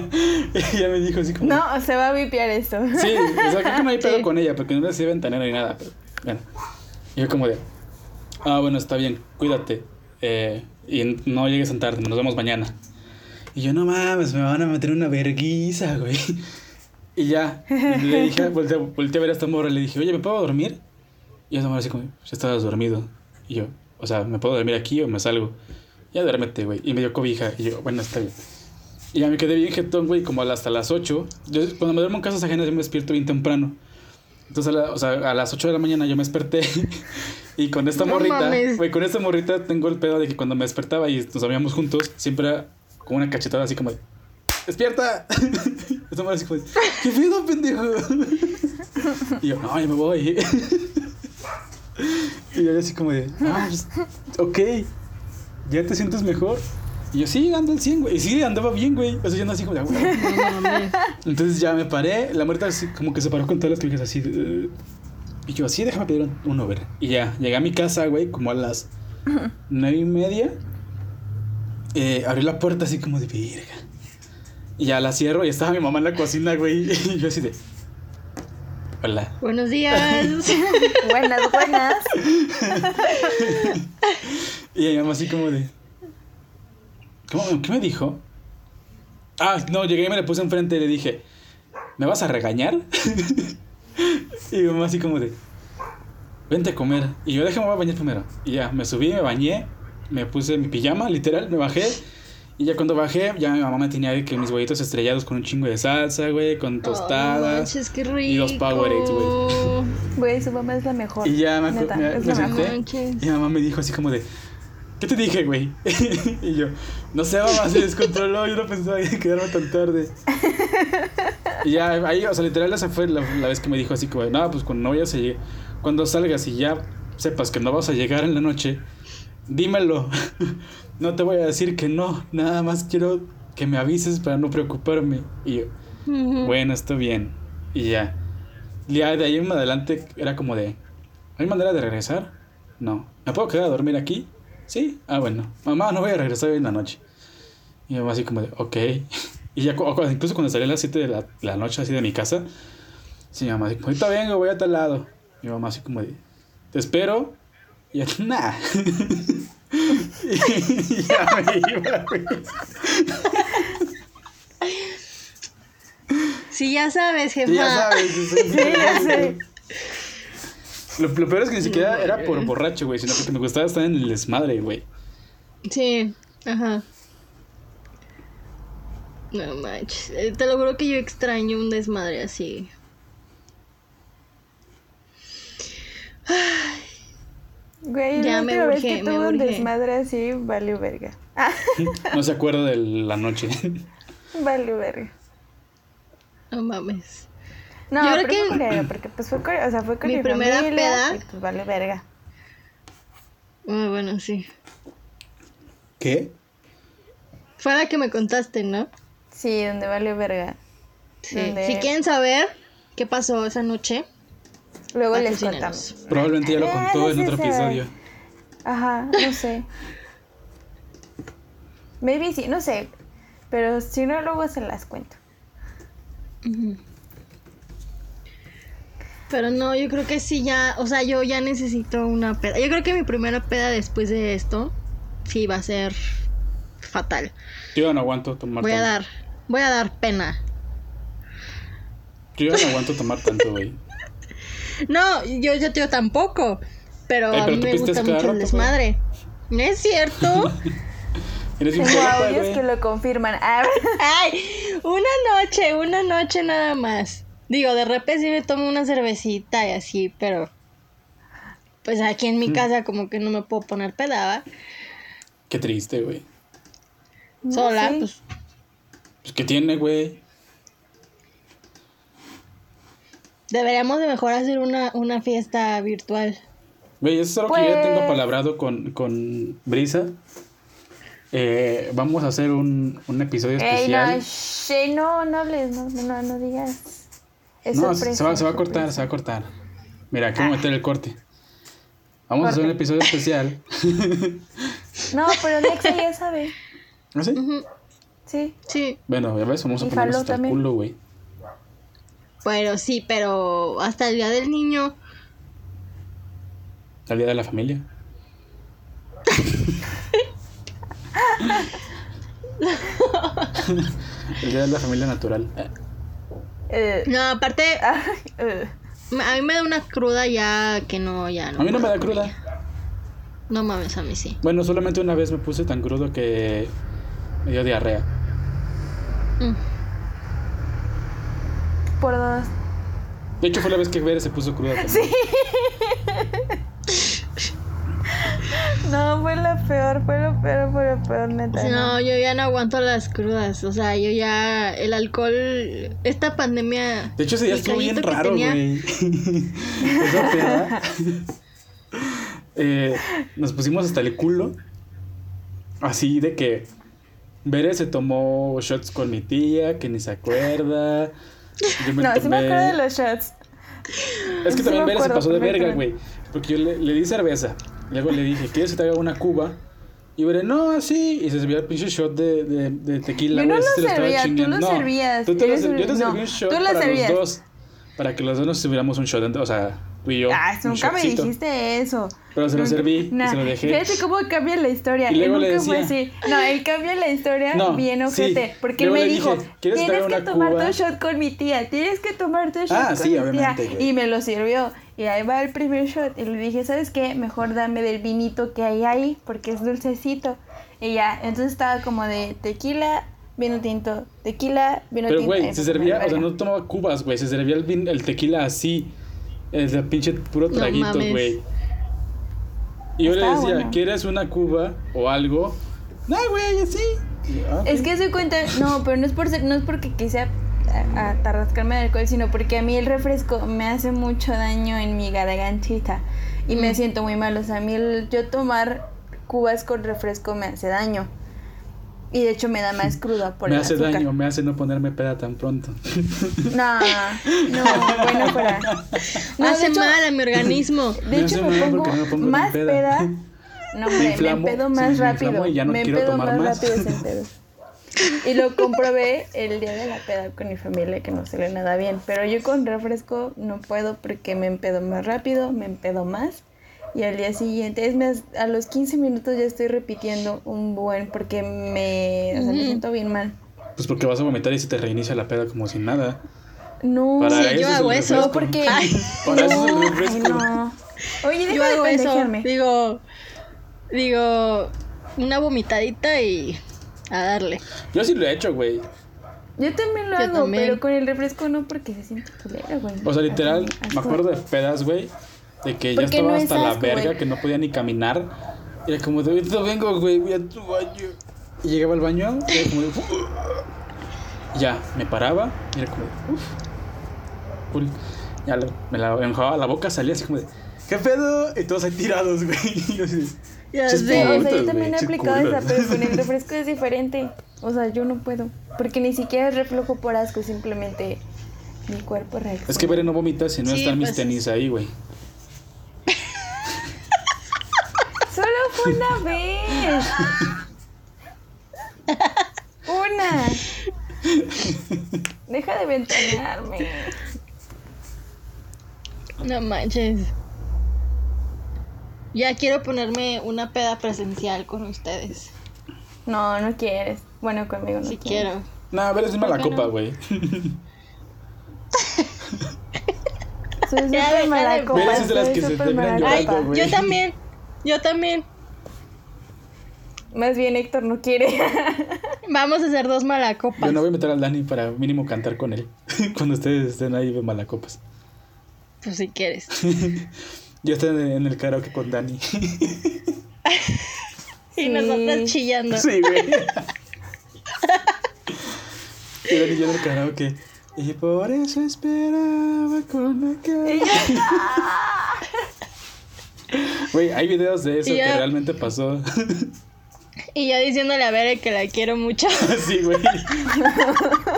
ella me dijo así como. No, se va a vipiar esto. Sí, o sea, creo que no hay pedo con ella, porque no le sirve ventanero ni nada, pero bueno. Y yo como de. ah, bueno, está bien, cuídate. Eh, y no llegues tan tarde, nos vemos mañana. Y yo, no mames, me van a meter una verguiza, güey. Y ya, le dije, volteé, volteé a ver a esta morra y le dije, oye, ¿me puedo dormir? Y esa morra así como, ya estabas dormido. Y yo, o sea, ¿me puedo dormir aquí o me salgo? Ya duérmete, güey. Y me dio cobija. Y yo, bueno, está bien. Y ya me quedé bien jetón, güey, como hasta las 8. Yo, cuando me duermo en casas ajenas, yo me despierto bien temprano. Entonces, a la- o sea, a las 8 de la mañana yo me desperté. y con esta No morrita, güey, con esta morrita tengo el pedo de que cuando me despertaba y nos dormíamos juntos, siempre era como una cachetada así como de, ¡Despierta! esta morra así como de, ¿qué pedo, pendejo? y yo, no, ya me voy. y yo así como de, ah, pues, ok, ¿ya te sientes mejor? Y yo, sí, ando al 100, güey. Y sí, andaba bien, güey. O sea, yo ando así como de, "Ah, güey". Entonces ya me paré, la muerta así, como que se paró con todas las cobijas así. "Ugh". y yo, sí, déjame pedir un, un Uber. Y ya, llegué a mi casa, güey, como a las nueve y media. Eh, abrí la puerta así como de verga. Y ya la cierro y estaba mi mamá en la cocina, güey. Y yo así de. Hola. Buenos días. Buenas, buenas. Y mi mamá así como de. ¿Cómo, ¿Qué me dijo? Ah, no, llegué y me le puse enfrente y le dije, ¿me vas a regañar? y mi mamá así como de, vente a comer. Y yo, déjame bañar primero. Y ya, me subí, me bañé, me puse mi pijama, literal, me bajé. Y ya cuando bajé, ya mi mamá me tenía que mis huevitos estrellados con un chingo de salsa, güey, con Oh, tostadas. manches, qué rico. y dos Powerades, güey. Güey, su mamá es la mejor. Y ya me, Neta, me- me senté y mi mamá me dijo así como de, ¿qué te dije, güey? y yo, no sé, mamá, se descontroló, yo no pensaba en quedarme tan tarde. y ya, ahí, o sea, literal, esa fue la, la vez que me dijo así como, no, pues cuando no vayas a llegar, cuando salgas y ya sepas que no vas a llegar en la noche, dímelo. no te voy a decir que no, nada más quiero que me avises para no preocuparme. Y yo, bueno, está bien. Y ya. Ya de ahí en adelante era como de. ¿Hay manera de regresar? No. ¿Me puedo quedar a dormir aquí? Sí. Ah, bueno. Mamá, no voy a regresar hoy en la noche. Y mi mamá así como de, ok. Y ya, incluso cuando salí a las 7 de la, la noche así de mi casa, sí, mi mamá así como, ahorita vengo, voy a tal lado. Y mi mamá así como de, te espero. Y yo, nah. y ya me iba, güey. Sí, ya sabes, jefa. Sí, ya sabes. sí, sí, Sí, ya sé. Lo, lo peor es que ni siquiera era por borracho, güey, sino porque me gustaba estar en el desmadre, güey. Sí, ajá. No manches. eh, Te lo juro que yo extraño un desmadre así. Güey, Ya la me última vez urge, que me tuve un desmadre así, valió verga. Ah, No se acuerda de la noche. valió verga. No mames. No, Yo creo que- fue porque pues fue, con- o sea, fue con Mi mi, primera familia, peda- y pues valió verga. Ah, bueno, sí. ¿Qué? Fue la que me contaste, ¿no? Sí, donde valió verga. Sí. Donde- Si quieren saber qué pasó esa noche, Luego les contamos. Probablemente ya lo contó en otro episodio. Ajá, no sé. Maybe sí, no sé. Pero si no, luego se las cuento. Pero no, yo creo que sí ya, o sea, yo ya necesito una peda. Yo creo que mi primera peda después de esto sí va a ser fatal. Yo ya no aguanto tomar Voy a tanto. dar, voy a dar pena. Yo ya no aguanto tomar tanto, güey. No, yo yo digo tampoco, pero Ay, a pero mí me gusta mucho el rato, desmadre. ¿No es cierto? Eres un audios que lo confirman. Ah, Ay, una noche, una noche nada más. Digo, de repente sí me tomo una cervecita y así, pero pues aquí en Mm. mi casa como que no me puedo poner pedada. Qué triste, güey. no Sola, sé. pues Pues, ¿qué tiene, güey? Deberíamos de mejor hacer una, una fiesta virtual. Güey, eso es algo que yo ya tengo Pues- palabrado con, con Brisa. Eh, vamos a hacer un, un episodio Ey, no, especial. shh, no, no hables, no, no, no digas. Es no, sorpresa. se va, se va a cortar, sorpresa. se va a cortar. Mira, aquí voy a meter el corte. Vamos a hacer un episodio especial. No, pero Nexa ya sabe. ¿No sé? Ujú, Sí. Sí, Bueno, ya ves, vamos a Y ponernos Falú hasta el culo, güey. Pero sí, pero hasta el día del niño. Al día de la familia. El día de la familia natural. Eh, No, aparte, ay, eh. a mí me da una cruda ya que no, ya no. A mí no me da cruda. ella. No mames, a mí sí. Bueno, solamente una vez me puse tan crudo que me dio diarrea. Mm. Por dos. De hecho, fue la vez que Bere se puso cruda. también. No, fue lo peor, fue lo peor, fue lo peor, neta. No, yo ya no aguanto las crudas. O sea, yo ya. El alcohol. Esta pandemia. De hecho, ese día estuvo bien raro, tenía- güey. Esa peda. eh, nos pusimos hasta el culo. Así de que Bere se tomó shots con mi tía, que ni se acuerda. Yo me No, sí me tomé- acuerdo de los shots. Es que Sí también Bere se pasó de verga, güey. Porque yo le, le di cerveza. Luego le dije, ¿quieres que te haga una cuba? Y Bere, no, sí. Y se servía el pinche shot de, de, de tequila. Yo no güey, lo estaba servía, tú lo No, servías. tú te lo Yo te no, serví un shot para los dos. Para que los dos nos sirviéramos un shot. O sea, y yo. Ah, un nunca me dijiste eso. Pero se lo serví y Nah, se lo dejé. Fíjate cómo cambia la historia. Y luego él le nunca fue decía- así. No, él cambia la historia No, bien sí. ojete. Porque Luego él me le dijo, dije, ¿quieres tienes que tomar cuba?" tu shot con mi tía. Tienes que tomar tu shot Ah, con sí, mi obviamente, tía. güey. Y me lo sirvió. Y ahí va el primer shot. Y le dije, ¿sabes qué? Mejor dame del vinito que hay ahí. Porque es dulcecito. Y ya, entonces estaba como de tequila, vino tinto. Tequila, vino Pero, tinto. güey, Ay, se servía, o sea, no tomaba cubas, güey. Se servía el, vin- el tequila así. De pinche puro traguito, güey. Y yo le Estaba decía, bueno. ¿quieres una cuba o algo? No, güey, así. Ah, Es que se cuenta, no, pero no es por ser- no es porque quise atarrascarme de alcohol, sino porque a mí el refresco me hace mucho daño en mi gargantita y me Mm. siento muy mal. O sea, a mí el- yo tomar cubas con refresco me hace daño. Y de hecho me da más cruda por me el hace azúcar. daño, me hace no ponerme peda tan pronto. No, no, bueno, fuera. No, Hace hecho- mal a mi organismo. De Me hecho me pongo, me más peda. peda. No, hombre, me, inflamo, empedo más me rápido. inflamo y ya no me quiero empedo tomar más, más. rápido. Y lo comprobé el día de la peda con mi familia que no se ve nada bien. Pero yo con refresco no puedo porque me empedo más rápido, me empedo más. Y al día siguiente, es más, a los 15 minutos ya estoy repitiendo un buen porque me, o sea, me siento bien mal. Pues porque vas a vomitar y se te reinicia la peda como si nada. No, Para Sí, eso yo es hago eso. no, porque. Para eso es el No, ay, refresco. no. Oye, Yo hago eso. Digo, digo, una vomitadita y a darle. Yo sí lo he hecho, güey. Yo también lo Yo hago, también. pero con el refresco no porque se siente culero, güey. O sea, literal, me acuerdo de pedas, güey. De que ya estaba no hasta la asco, verga, güey. que no podía ni caminar. Y era como de, ahorita vengo, güey, voy a tu baño. Y llegaba al baño, y era como de, ya, me paraba, y era como de, uff. Cool. Ya lo- me la me enjuagaba la boca, salía así como de, ¿qué pedo? Y todos ahí tirados, güey. Y yo así, Ya sé. O sea, yo también he aplicado esa, pero con el refresco es diferente. O sea, yo no puedo. Porque ni siquiera es reflujo por asco, simplemente mi cuerpo reacciona. Es que Bere no vomita si no Sí, están mis pues, tenis ahí, güey. Solo fue una vez. Una. Deja de ventanearme. No manches. Ya quiero ponerme una peda presencial con ustedes. No, no quieres. Bueno, conmigo no si quieres. quiero. No, Bere es mala ¿Por qué copa, güey. Soy Ya, súper mala de- copa. Eres de las soy que se súper terminan mala Ay, llorando, copa. güey. yo también. Yo también. Más bien Héctor no quiere. Vamos a hacer dos malacopas. Yo no voy a meter al Dani para mínimo cantar con él. Cuando ustedes estén ahí de malacopas. Pues si quieres. Yo estoy en el karaoke con Dani. Y Sí. nosotras chillando. Sí, güey. y Dani yo en el karaoke. Y por eso esperaba con la cara. Güey, hay videos de eso que realmente pasó. Y yo diciéndole a Bere que la quiero mucho. sí, güey.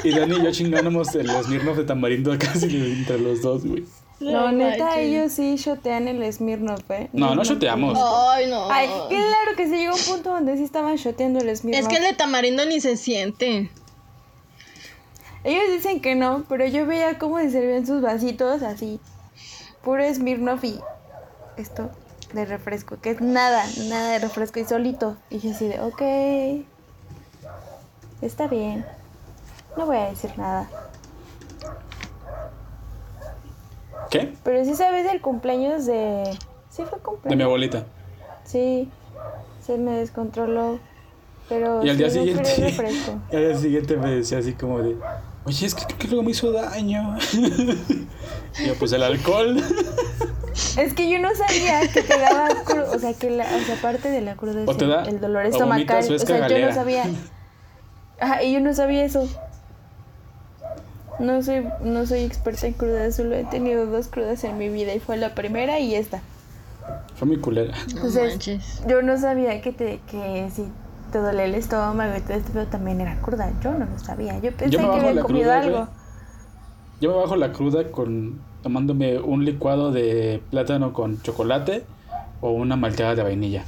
Y Dani y yo chingándonos el Smirnoff de tamarindo casi entre los dos, güey. No, neta, manches. ellos sí shotean el Smirnoff, ¿eh? No, no shoteamos. Ay, no. Ay, claro que sí llegó un punto donde sí estaban shoteando el Smirnoff. Es que el de tamarindo ni se siente. Ellos dicen que no, pero yo veía cómo se servían sus vasitos así. Puro Smirnoff y esto. De refresco, que es nada, nada de refresco y solito. Y yo así de, ok, está bien, no voy a decir nada. ¿Qué? Pero sí sabes del cumpleaños de... Sí fue De mi cumpleaños. abuelita. Sí, se me descontroló. Pero Y al día siguiente. y al día siguiente me decía así como de. Oye, es que creo que luego me hizo daño. y yo, pues el alcohol. Es que yo no sabía que te daba o sea, que la, o sea, aparte de la cruda O es te el, da- el dolor estomacal. o sea, yo no sabía. Ajá, y yo no sabía eso. No soy, no soy experta en crudas, solo he tenido dos crudas en mi vida y fue la primera y esta. Fue muy culera. No Entonces, manches. yo no sabía que te, que si te dolía el estómago y todo esto, pero también era cruda. Yo no lo sabía. Yo pensé me que bajo había la comido cruda, algo. Yo me bajo la cruda con tomándome un licuado de plátano con chocolate o una malteada de vainilla.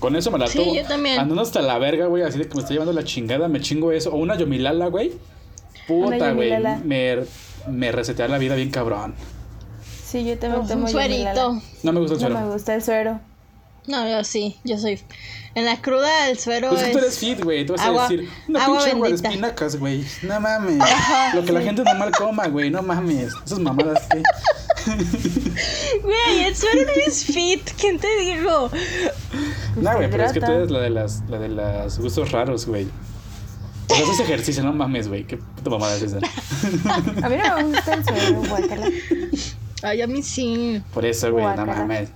Con eso me la Sí, tomo. yo también. Andando hasta la verga, güey, así de que me está llevando la chingada, me chingo eso. O una yomilala, güey. Puta, güey. yomilala. Me, me resetea la vida bien cabrón. Sí, yo también Uf, tomo un Yomilala. suerito. No me gusta el No suero. me gusta el suero. No, yo sí, yo soy. En la cruda el suero Pues es que tú eres es. fit, güey. Tú vas agua- a decir, una agua pinche agua de espinacas, güey. No mames. Lo que la gente normal coma, güey. No mames. Esas mamadas que. Güey, el suero no es fit. ¿Quién te dijo? No, güey, pero es que tú eres la de las, la de las gustos raros, güey. O sea, haces ejercicio, no mames, güey. Qué puta mamada es esa. A mí no me gusta el suero, guácala. Ay, a mí sí. Por eso, güey, no mames.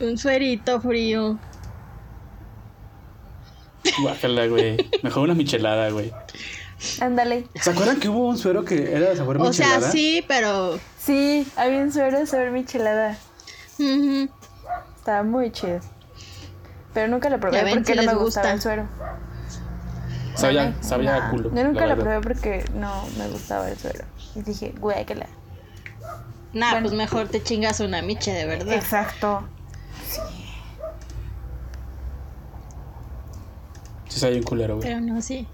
Un suerito frío. Guácala, güey. Mejor una michelada, güey. Ándale. ¿Se acuerdan que hubo un suero que era de sabor O sea, michelada? sí, pero. Sí, había un suero de sabor michelada. Estaba muy chido. Pero nunca lo probé ven, porque si no me gustaba gusta. el suero. Sabía, sabía a no. culo. Yo nunca la lo probé porque no me gustaba el suero. Y dije, guácala. Nah, Bueno. pues mejor te chingas una miche, de verdad. Exacto. Sí, sabía un culero, güey. Pero no, sí.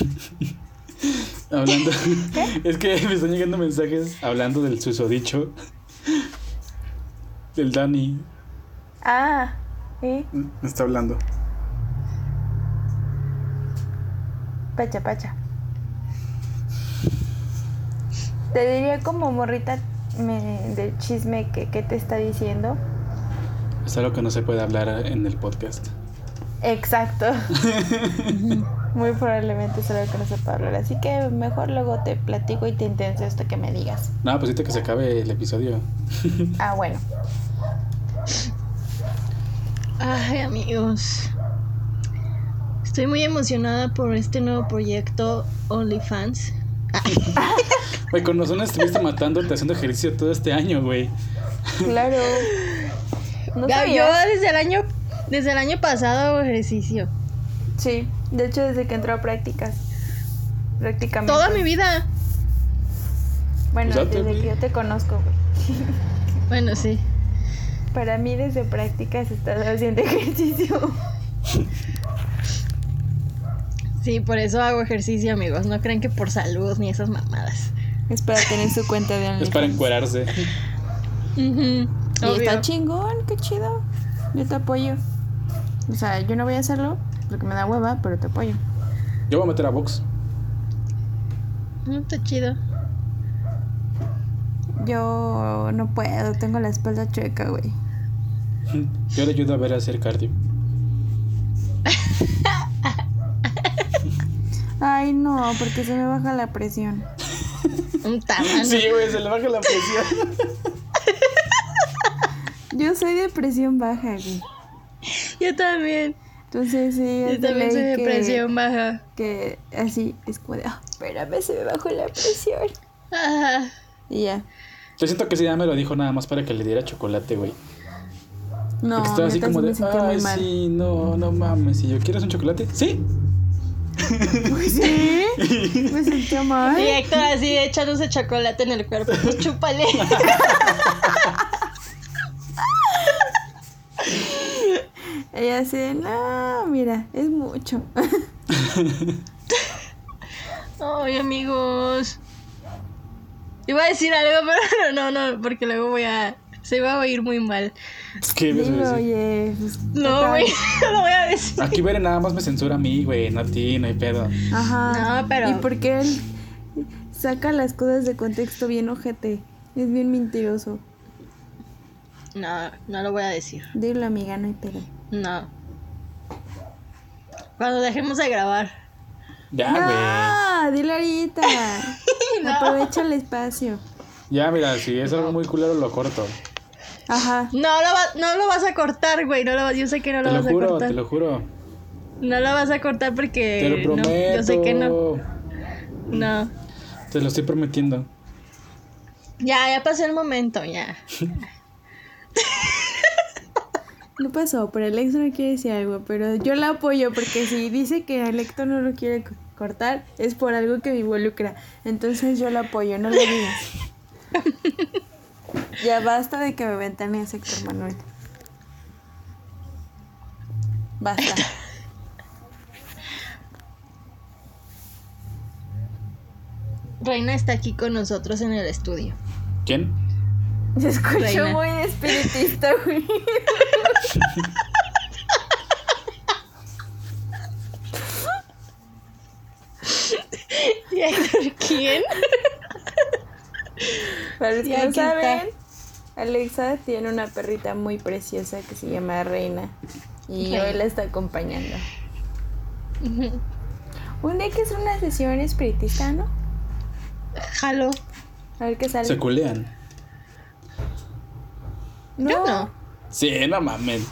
Hablando. es que me están llegando mensajes hablando del susodicho. Del Dani. Ah, ¿y? Me está hablando. Pacha, pacha. Te diría como morrita me, del chisme que, que te está diciendo. Es algo que no se puede hablar en el podcast. Exacto. Muy probablemente no se puede hablar. Así que mejor luego te platico y te intenso esto que me digas. No, pues ahorita que se acabe el episodio. Ah, bueno. Ay, amigos. Estoy muy emocionada por este nuevo proyecto OnlyFans. Güey, con razón estuviste matándote haciendo ejercicio todo este año, güey. Claro. No Gaby, yo desde el año desde el año pasado hago ejercicio. Sí, de hecho desde que entró a prácticas. Prácticamente. Toda mi vida. Bueno, desde que yo te conozco, güey. Bueno, sí. Para mí desde prácticas estás haciendo ejercicio. Sí, por eso hago ejercicio, amigos. No creen que por salud ni esas mamadas. Es para tener su cuenta de Es para encuerarse. Ujú, Y obvio. está chingón, qué chido. Yo te apoyo. O sea, yo no voy a hacerlo porque me da hueva, pero te apoyo. Yo voy a meter a box. Mm, Está chido. Yo no puedo, tengo la espalda chueca, güey. Yo le ayudo a ver a hacer cardio. Ay, no, porque se me baja la presión. Un tamaño. Sí, güey, se le baja la presión. Yo soy de presión baja, güey. Yo también. Entonces, sí, Yo también soy de que, presión baja. que así es como de, "Ah, espérame, se me bajó la presión. Ajá. Y ya. Yo siento que sí, ya me lo dijo nada más para que le diera chocolate, güey. No, Porque estaba así como de, ay, sí, no, no mames. ¿Y yo quieres un chocolate? Sí. Pues sí, me sentía mal. Y Héctor así echándose chocolate en el cuerpo. Pues chúpale. Ella así de, no, mira, es mucho. Ay, amigos. Iba a decir algo, pero no, no, porque luego voy a. Se va a oír muy mal. ¿Qué a Dilo, oye. pues, No, güey, no lo voy a decir. Aquí Bere nada más me censura a mí, güey, no a ti, no hay pedo. Ajá. No, pero- ¿Y por qué él saca las cosas de contexto bien ojete? Es bien mentiroso. No, no lo voy a decir. Dilo, amiga, no hay pedo. No. Cuando dejemos de grabar. Ya, güey. Ah, dilo ahorita. Aprovecha el espacio. Ya, mira, si es algo muy culero, lo corto. Ajá. No lo, va- no lo vas a cortar, güey. No lo, yo sé que no lo Te lo vas a juro, cortar. te lo juro. No lo vas a cortar porque. Te lo no, prometo. yo sé que no. No. Te lo estoy prometiendo. Ya, ya pasó el momento, ya. No pasó, pero el ex no quiere decir algo, pero yo la apoyo porque si dice que el Héctor no lo quiere co- cortar es por algo que me involucra. Entonces yo la apoyo, no lo digas. ya basta de que me ventanees, Héctor Manuel. Basta. Reina está aquí con nosotros en el estudio. ¿Quién? Se escuchó Reina. muy espiritista, güey. ¿Y Héctor quién? Para los que no saben, Alexa tiene una perrita muy preciosa que se llama Reina. Y Reina. hoy la está acompañando. Un día que hacer una sesión espiritista, ¿no? Jalo. A ver qué sale. Se culean. No. Yo no. Sí, no mames.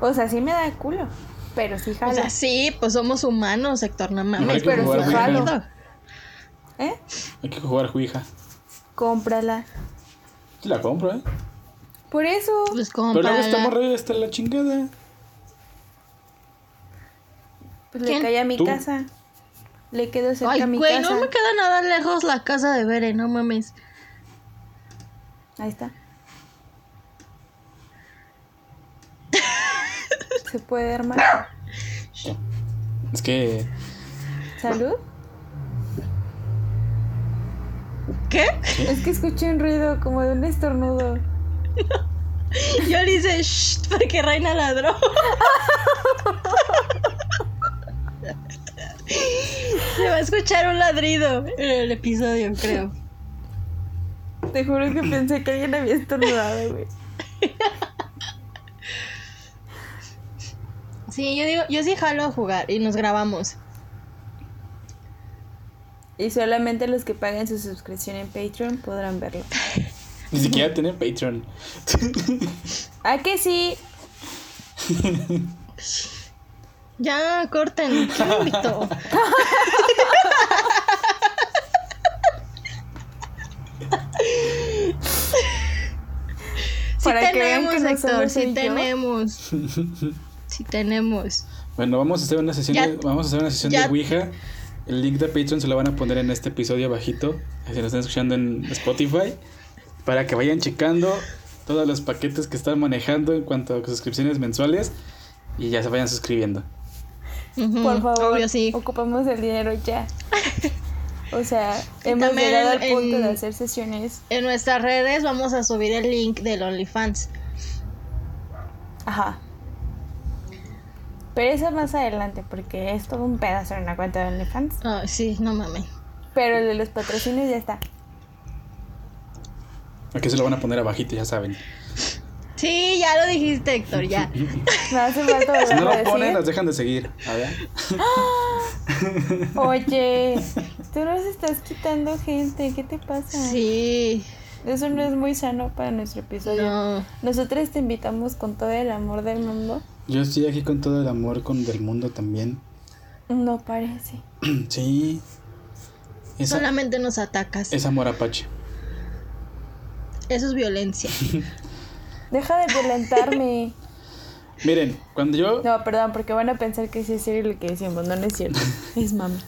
O sea, sí me da culo. Pero sí O jala. sea, sí, pues somos humanos, Héctor, no Hay mames. que pero jugar sí jalo. ¿Eh? Hay que jugar Ouija. Cómprala. Sí la compro, ¿eh? Por eso. Pues Pero luego para esta la- morra está la chingada. Pues le cae a mi ¿Tú? casa. Le quedo cerca Ay, a mi güey, casa. no me queda nada lejos la casa de Bere, no mames. Ahí está. Se puede armar. Es que. ¿Salud? ¿Qué? Es que escuché un ruido como de un estornudo. Yo le hice shh porque Reina ladró. Se va a escuchar un ladrido en el episodio, creo. Te juro que pensé que alguien había estornudado, güey. Sí, yo digo, yo sí jalo a jugar y nos grabamos. Y solamente los que paguen su suscripción en Patreon podrán verlo. Ni siquiera tiene Patreon. ¿Ah, que sí? Ya, corten. ¿Quién me invitó? Sí Para que vean tenemos, que no Héctor, sí tenemos. Sí tenemos. Bueno, vamos a hacer una sesión, Ya- de, vamos a hacer una sesión ya- de Ouija. El link de Patreon se lo van a poner en este episodio abajito. Si lo están escuchando en Spotify. Para que vayan checando todos los paquetes que están manejando en cuanto a suscripciones mensuales. Y ya se vayan suscribiendo. Por favor, Obvio, sí. ocupamos el dinero ya. O sea, hemos también llegado al en- punto de hacer sesiones. En nuestras redes vamos a subir el link del OnlyFans. Ajá. Pero eso más adelante, porque es todo un pedazo en la cuenta de OnlyFans. Ah, sí, no mames. Pero el de los patrocinios ya está. Aquí se lo van a poner abajito, ya saben. Sí, ya lo dijiste, Héctor, ya. Me hace falta Si no lo ponen, las dejan de seguir. A ver. Oye, tú nos estás quitando gente, ¿qué te pasa? Sí, Eso no es muy sano para nuestro episodio. no. Nosotros te invitamos con todo el amor del mundo. Yo estoy aquí con todo el amor con del mundo también. No parece. Sí. Es, Solamente nos atacas. es amor apache. Eso es violencia. Deja de violentarme. Miren, cuando yo. No, perdón, porque van a pensar que sí es serio lo que decimos. No, no es cierto. Es mami.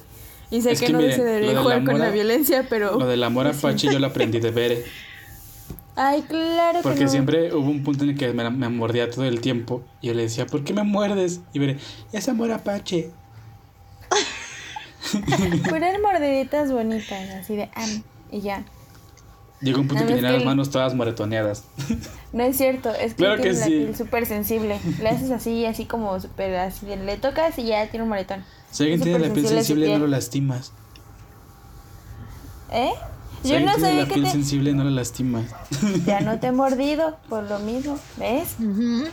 Y sé Es que, que no miren, se debería jugar con la violencia, pero. Lo del amor apache yo lo aprendí de Bere. Ay, claro que Porque no. siempre hubo un punto en el que me, me mordía todo el tiempo. Y yo le decía, ¿por qué me muerdes? Y Bere, es amor apache. Fueron mordeditas bonitas, así de am y ya. Llega un punto que tenía que las manos todas moretoneadas. No es cierto, es que Claro tiene que la sí. piel súper sensible. Le haces así, así como súper así, le tocas y ya tiene un moretón. Si alguien tiene la piel sensible, no lo lastimas. ¿Eh? Yo no sabía la que piel te... sensible, no lo lastimas. Ya no te he mordido, por lo mismo. ¿Ves? Ujú.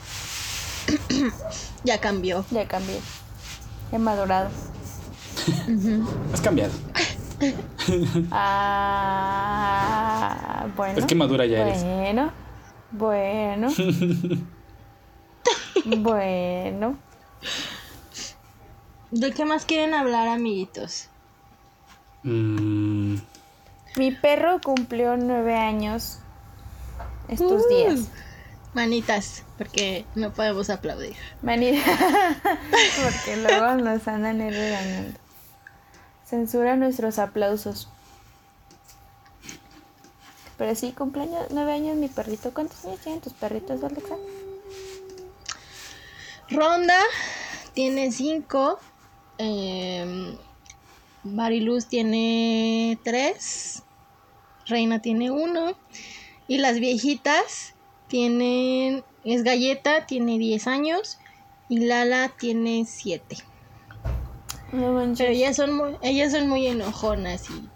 ya cambió. Ya cambié. He madurado. Has cambiado. Ah, bueno. Es que madura ya eres. Bueno. Bueno. bueno. ¿De qué más quieren hablar, amiguitos? Mm, Mi perro cumplió nueve años estos Uh. días. Manitas, porque no podemos aplaudir. Manita. Porque luego nos andan regañando. Censura nuestros aplausos. Pero sí, cumpleaños, nueve años mi perrito. ¿Cuántos años tienen tus perritos, Alexa? Ronda tiene cinco. em, Mariluz tiene tres. Reina tiene uno. Y las viejitas tienen. Es Galleta, tiene 10 años. Y Lala tiene 7. No manches. Pero ellas son muy, ellas son muy enojonas y.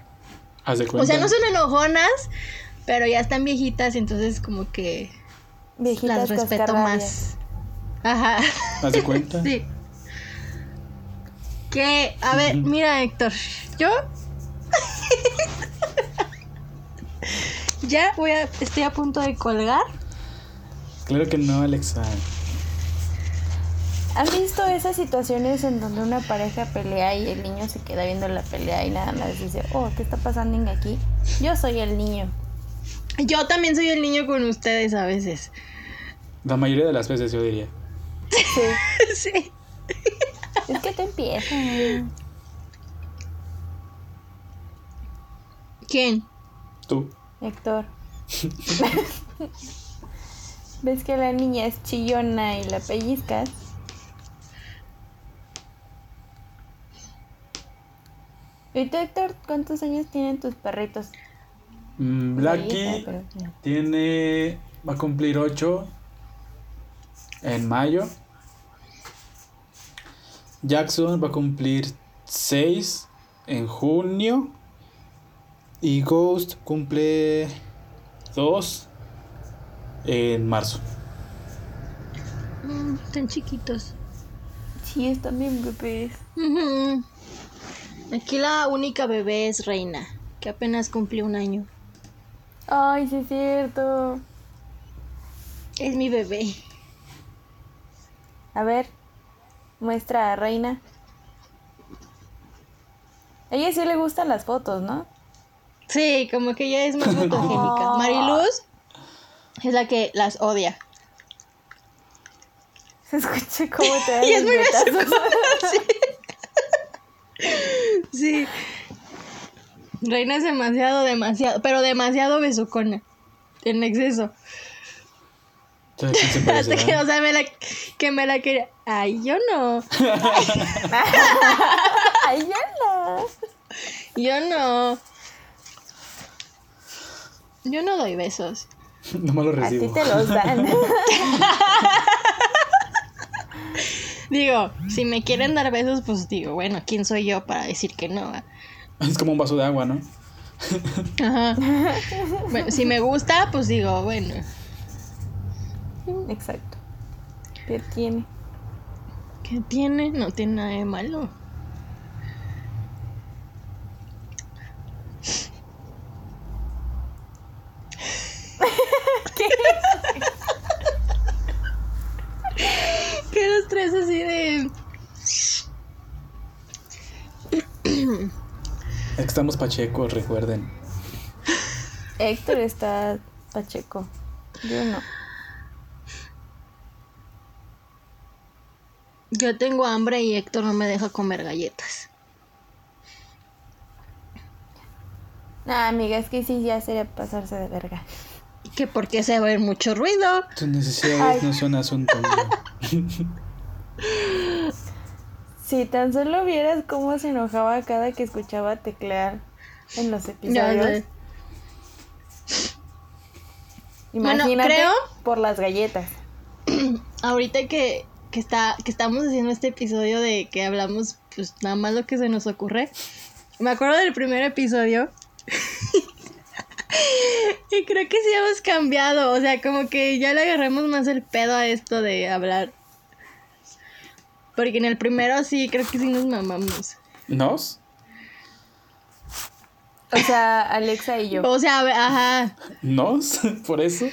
haz de cuenta. O sea, no son enojonas, pero ya están viejitas, entonces como que Viejitas las respeto cascarrabias. más. Ajá. Haz de cuenta. Sí. Que, a ver, mira, Héctor, yo ya voy a, estoy a punto de colgar. Claro que no, Alexa. ¿Han visto esas situaciones en donde una pareja pelea y el niño se queda viendo la pelea y nada más dice, oh, ¿qué está pasando en aquí? Yo soy el niño. Yo también soy el niño con ustedes a veces. La mayoría de las veces yo diría. Sí. sí. Es que te empiezan. ¿Quién? Tú. Héctor. ¿Ves que la niña es chillona y la pellizcas? ¿Y tú, Héctor, cuántos años tienen tus perritos? Mm, hija, pero- tiene. Va a cumplir 8 en mayo. Jackson va a cumplir 6 en junio. Y Ghost cumple 2 en marzo. Mm, están chiquitos. Sí, están bien bebés. Aquí la única bebé es Reina, que apenas cumplió un año. Ay, sí es cierto. Es mi bebé. A ver, muestra a Reina. A ella sí le gustan las fotos, ¿no? Sí, como que ella es más fotogénica. Mariluz es la que las odia. Se escucha cómo te dan Y es muy betazos. Sí. Reina es demasiado, demasiado, pero demasiado besucona. En exceso. ¿Sabes quién se Hasta que, o sea, me la, que me la quería. Ay, yo no. Ay, ya no. Yo no. Yo no doy besos. No me lo A ti recibo. te los dan. Digo, si me quieren dar besos, pues digo, bueno, ¿quién soy yo para decir que no? Es como un vaso de agua, ¿no? Ajá. Bueno, si me gusta, pues digo, bueno. Exacto. ¿Qué tiene? ¿Qué tiene? No tiene nada de malo. ¿Qué los tres así de... Es que estamos pachecos, recuerden. Héctor está pacheco. Yo no. Yo tengo hambre y Héctor no me deja comer galletas. Nah, amiga, es que sí, ya sería pasarse de verga. Que porque se va a ver mucho ruido. Tus necesidades Ay. no son asunto mío. Si tan solo vieras cómo se enojaba cada que escuchaba teclear en los episodios. sé. Bueno, Imagínate creo- por las galletas. Ahorita que, que, está, que estamos haciendo este episodio de que hablamos, pues nada más lo que se nos ocurre. Me acuerdo del primer episodio. y creo que sí hemos cambiado. O sea, como que ya le agarramos más el pedo a esto de hablar. Porque en el primero sí, creo que sí nos mamamos. ¿Nos? O sea, Alexa y yo. O sea, ajá. ¿Nos? ¿Por eso?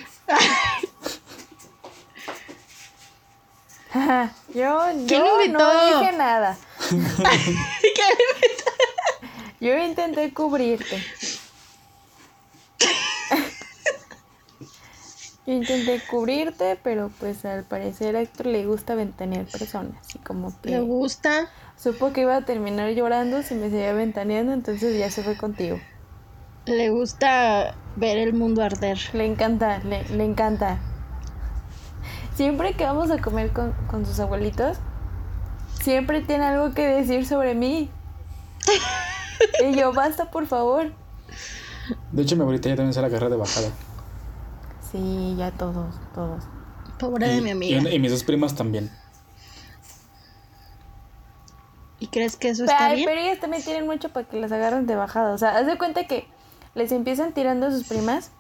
Ajá, yo ¿Quién yo invitó? no dije nada. Yo intenté cubrirte. Yo intenté cubrirte, pero pues al parecer a Héctor le gusta ventanear personas. Y como ¿Le que gusta? supo que iba a terminar llorando si me seguía ventaneando, entonces ya se fue contigo. Le gusta ver el mundo arder. Le encanta, le, le encanta. Siempre que vamos a comer con, con sus abuelitos, siempre tiene algo que decir sobre mí. y yo, basta, por favor. De hecho, mi abuelita ya también se la agarra de bajada. Sí, ya todos, todos. Pobre y, de mi amiga. y- y mis dos primas también. ¿Y crees que eso Pero, está ay, bien? pero ellas también tienen mucho para que las agarren de bajada. O sea, haz de cuenta que les empiezan tirando a sus primas.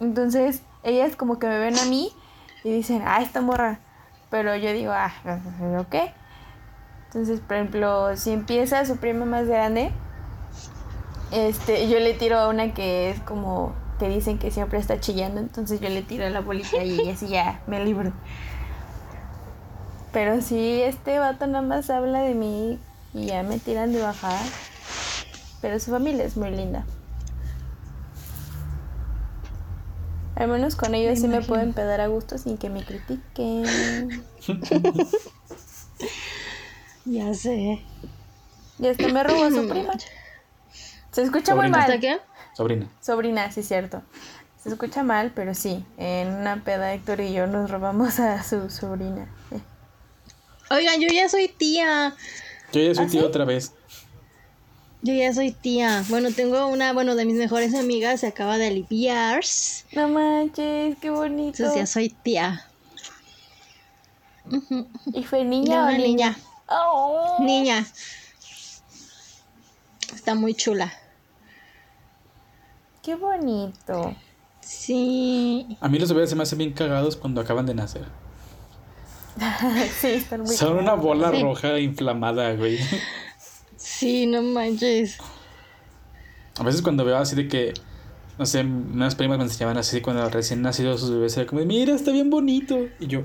Entonces, ellas como que me ven a mí y dicen, ah, esta morra. Pero yo digo, ah, ¿ok? Entonces, por ejemplo, si empieza su prima más grande, este, yo le tiro a una que es como que dicen que siempre está chillando, entonces yo le tiro a la bolita y así ya me libro. Pero si este vato nada más habla de mí y ya me tiran de bajada. Pero su familia es muy linda. Al menos con ellos sí me imagino. pueden pedar a gusto sin que me critiquen. Ya sé. Y hasta me robó su prima. Se escucha muy mal. ¿Hasta qué? Sobrina. Sobrina, sí, cierto. Se escucha mal, pero sí. En una peda Héctor y yo nos robamos a su sobrina. Oigan, yo ya soy tía. Yo ya soy ¿Ah, sí? otra vez. Yo ya soy tía. Bueno, tengo una, bueno, de mis mejores amigas se acaba de aliviar. No manches, qué bonito. Entonces ya soy tía. ¿Y fue niña o una niña? niña. Oh. Niña. Está muy chula. Qué bonito. Sí. A mí los bebés se me hacen bien cagados cuando acaban de nacer. sí, están muy Son una bola Sí. roja inflamada, güey. Sí, no manches. A veces cuando veo así de que, no sé, unas primas me enseñaban así cuando recién nacidos sus bebés, era como, mira, está bien bonito. Y yo,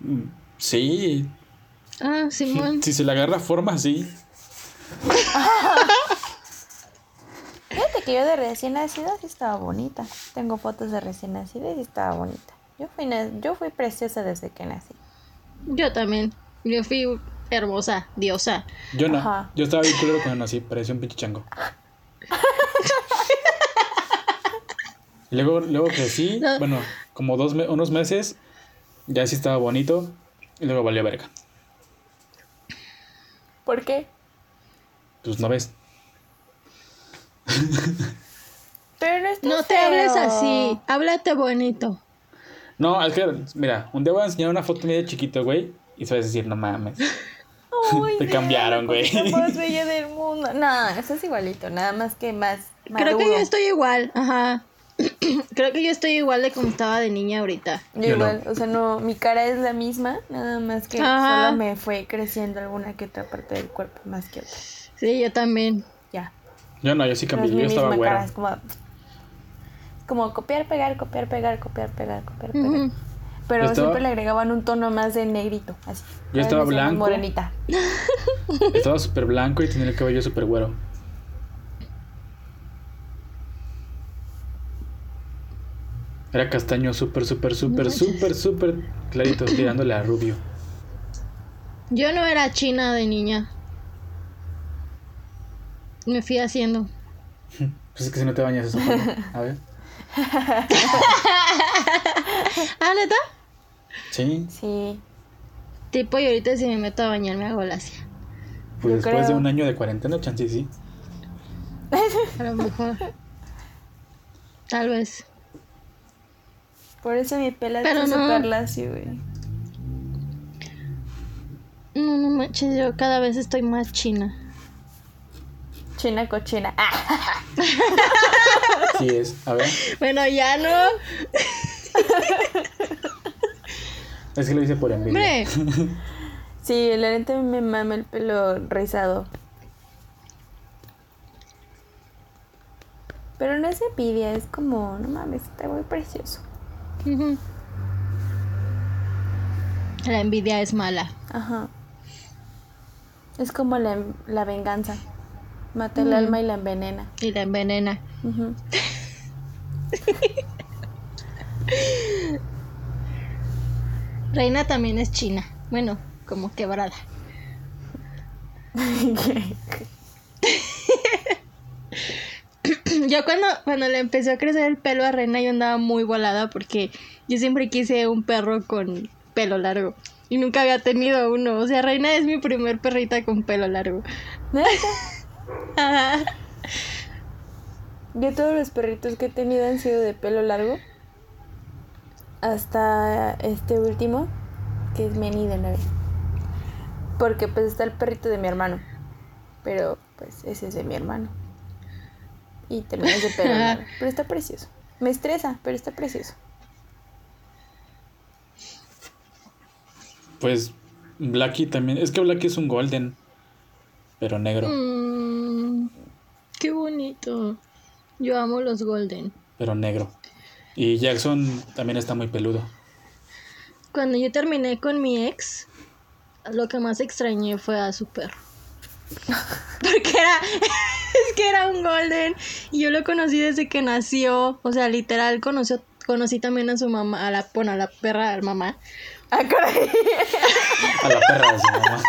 "Mm, sí, Ah, Simón. si se le agarra forma, sí. Fíjate que yo de recién nacida sí estaba bonita. Tengo fotos de recién nacida y sí estaba bonita. Yo fui, yo fui preciosa desde que nací. Yo también. Yo fui hermosa, diosa. Yo no, Ajá. yo estaba bien culero cuando nací, parecía un pinche chango. Y luego, luego crecí, No. bueno, como dos me- unos meses, ya sí estaba bonito, y luego valió verga. ¿Por qué? Pues no ves. Pero no está No te feo. hables así. Háblate bonito. No, es que, mira, un día voy a enseñar una foto medio chiquito, güey, y se va a decir, no mames. Ay, Te cambiaron, güey. más bella del mundo. No, estás igualito, nada más que más Creo que yo estoy igual. Ajá. Creo que yo estoy igual de como estaba de niña ahorita. Yo Yo no. igual, o sea, no, mi cara es la misma, nada más que Ajá. solo me fue creciendo alguna que otra parte del cuerpo más que otra. Sí, yo también. Ya. Yo no, yo sí No cambié, es yo estaba misma güero. cara, es como, como copiar, pegar, copiar, pegar, copiar, pegar, copiar, pegar. Pero estaba- siempre le agregaban un tono más de negrito, así. Yo estaba blanco. Morenita. Estaba súper blanco y tenía el cabello súper güero. Era castaño súper, súper, súper, súper, súper clarito, tirándole a rubio. Yo no era china de niña. Me fui haciendo. Pues es que si no te bañas eso. A ver. ¿Ah, neta? Sí, Sí. Tipo, y ahorita si me meto a bañar me hago lacia. pues Yo después de un año de cuarentena, chance sí. A lo mejor. Tal vez. Por eso mi pelo Pero está no. lacio, güey. No, no manches, yo cada vez estoy más china. China cochina. Ah, Sí es. A ver. Bueno, ya no. Es que lo hice por envidia. Hombre. sí, la neta me mama el pelo rizado. Pero no es envidia, es como, no mames, está muy precioso. La envidia es mala. Ajá. Es como la, la venganza. Mata el Mm. alma y la envenena. Y la envenena. Reina también es china. Bueno, como quebrada. Yo cuando, cuando le empezó a crecer el pelo a Reina yo andaba muy volada porque yo siempre quise un perro con pelo largo. Y nunca había tenido uno. O sea, Reina es mi primer perrita con pelo largo. Yo todos los perritos que he tenido han sido de pelo largo. Hasta este último, que es Meni de 9. Porque pues está el perrito de mi hermano. Pero pues ese es de mi hermano. Y también es de pelo largo. Pero está precioso. Me estresa, pero está precioso. Pues Blacky también. Es que Blacky es un golden. Pero negro. Mm, bonito. Yo amo los golden. Pero negro. Y Jackson también está muy peludo. Cuando yo terminé con mi ex, lo que más extrañé fue a su perro. Porque era, es que era un golden y yo lo conocí desde que nació, o sea, literal conoció, conocí también a su mamá, a la, bueno, a la perra, a la mamá. A la perra de su mamá.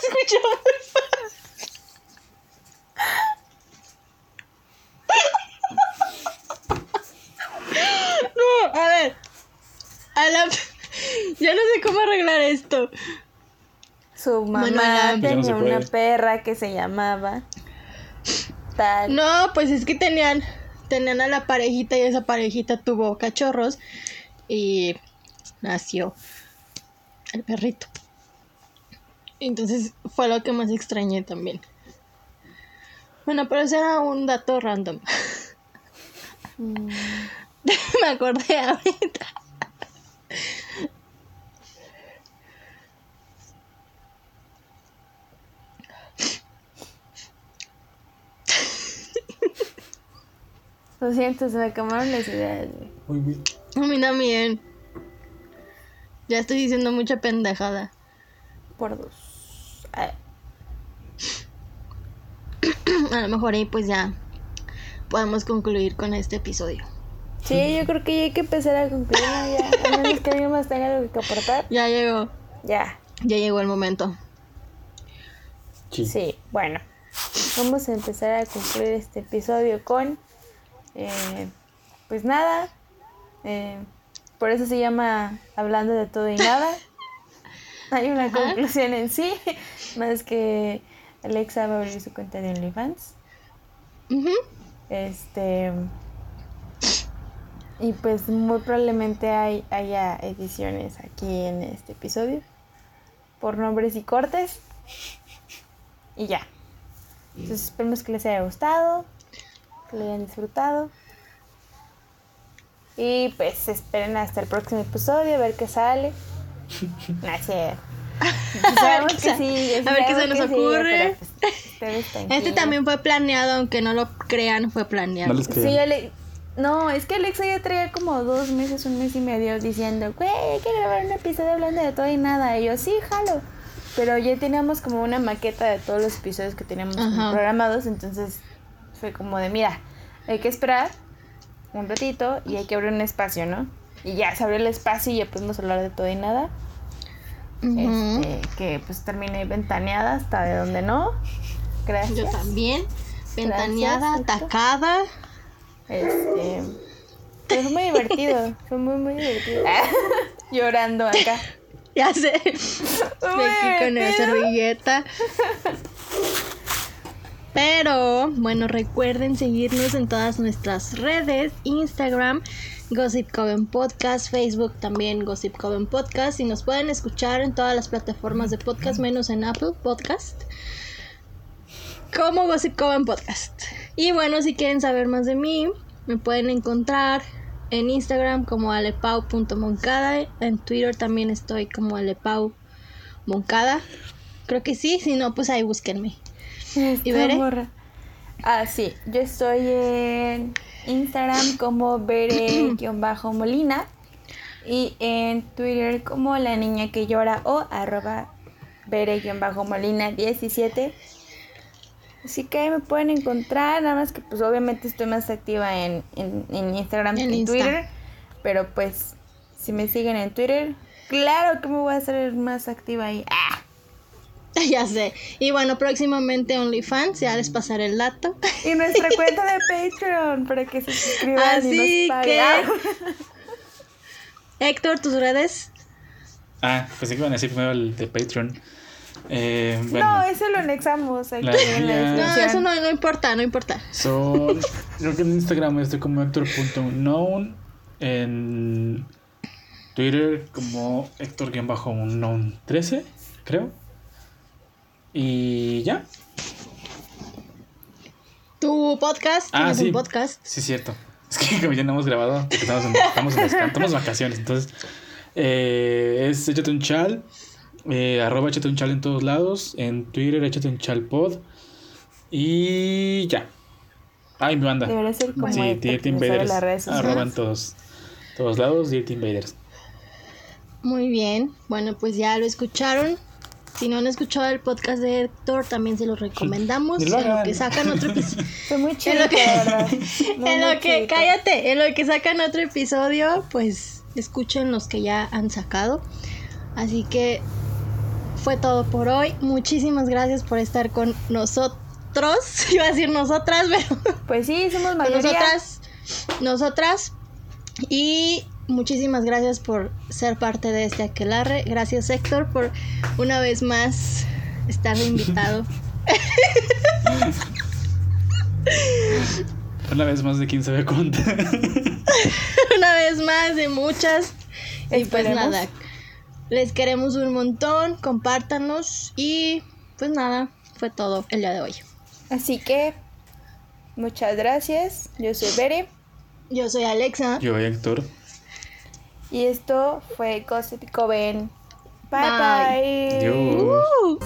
Se escuchó muy feo. No, a ver. A la... Ya no sé cómo arreglar esto. Su mamá Bueno, no tenía una perra que se llamaba tal. No, pues es que tenían, tenían a la parejita y esa parejita tuvo cachorros y nació el perrito. Entonces fue lo que más extrañé también. Bueno, pero ese era un dato random. Mm. Me acordé ahorita. Lo siento, se me acabaron las ideas, güey. Uy, uy. A mí también. Ya estoy diciendo mucha pendejada. Por dos. A lo mejor ahí pues ya podemos concluir con este episodio. Sí, yo creo que ya hay que empezar a concluir ¿no? ya. A menos que alguien más tenga algo que aportar. Ya llegó, Ya. ya llegó el momento. Sí. Sí, bueno. Vamos a empezar a concluir este episodio con. eh, pues nada. eh, por eso se llama Hablando de todo y nada. Hay una Ajá. conclusión en sí. Más que Alexa va a abrir su cuenta de OnlyFans. Ujú. Este. Y pues muy probablemente hay, haya ediciones aquí en este episodio. Por nombres y cortes. Y ya. Entonces esperemos que les haya gustado. Que lo hayan disfrutado. Y pues esperen hasta el próximo episodio a ver qué sale. Sabemos que sí, a ver qué se nos que ocurre. pues, Este también fue planeado, aunque no lo crean, fue planeado. No les Sí, crean. Ale- No, es que Alexa ya traía como dos meses, un mes y medio diciendo, güey, hay que grabar un episodio hablando de todo y nada. Y yo, sí, jalo. Pero ya teníamos como una maqueta de todos los episodios que teníamos programados, entonces fue como de, mira, hay que esperar un ratito y hay que abrir un espacio, ¿no? Y ya se abrió el espacio y ya pudimos hablar de todo y nada. Este, que pues terminé ventaneada hasta de donde no. Gracias. Yo también. Ventaneada, atacada. Este. Pero fue muy divertido. Fue muy, muy divertido. Llorando acá. Ya sé. Muy Aquí con la servilleta. Pero bueno, recuerden seguirnos en todas nuestras redes, Instagram, Gossip Coven Podcast, Facebook también Gossip Coven Podcast y nos pueden escuchar en todas las plataformas de podcast menos en Apple Podcast como Gossip Coven Podcast. Y bueno, si quieren saber más de mí, me pueden encontrar en Instagram como alepau.moncada, en Twitter también estoy como alepau moncada. Creo que sí, si no pues ahí búsquenme. ¿Y veré? Ah, sí, yo estoy en Instagram como bere-molina y en Twitter como la niña que llora o arroba bere-molina 17. Así que ahí me pueden encontrar, nada más que pues obviamente estoy más activa en, Instagram que en Twitter. Pero pues si me siguen en Twitter, claro que me voy a hacer más activa ahí. ¡Ah! Ya sé. Y bueno, próximamente OnlyFans, ya les pasaré el dato. Y nuestra cuenta de Patreon para que se suscriban Así y nos que... Héctor, tus redes. Ah, pues sí que van a decir primero el de Patreon. Eh, no, ese lo anexamos aquí en la No, eso no, no, importa, no importa. Son, creo que en Instagram estoy como Héctor.unknown. En Twitter como Héctor-unknown13, creo. Y ya. Tu podcast, ah, sí. un podcast. Sí, cierto. Es que como ya no hemos grabado, estamos en, estamos en, estamos vacaciones, entonces eh, es Échate un chal, eh, arroba Échate un chal en todos lados, en Twitter Échate un chal pod y ya. Ay, mi banda. Debería ser como sí, Dirty Invaders. Arroba en todos, todos lados, Dirty Invaders. Muy bien, bueno pues ya lo escucharon. Si no han escuchado el podcast de Héctor, también se los recomendamos. en lo que sacan otro episodio. Fue muy chido, en lo que, en lo que cállate, en lo que sacan otro episodio, pues escuchen los que ya han sacado. Así que fue todo por hoy. Muchísimas gracias por estar con nosotros. Iba a decir nosotras, pero. Pues sí, somos mayoría. Nosotras. Nosotras. Y muchísimas gracias por ser parte de este aquelarre. Gracias Héctor por una vez más estar invitado. una vez más de quién sabe cuánto. una vez más de muchas. Y pues nada, les queremos un montón, compártanos y pues nada, fue todo el día de hoy. Así que muchas gracias. Yo soy Bere. Yo soy Alexa. Yo soy Héctor. Y esto fue Gossip Coven. Bye bye. bye. Adiós. Uh.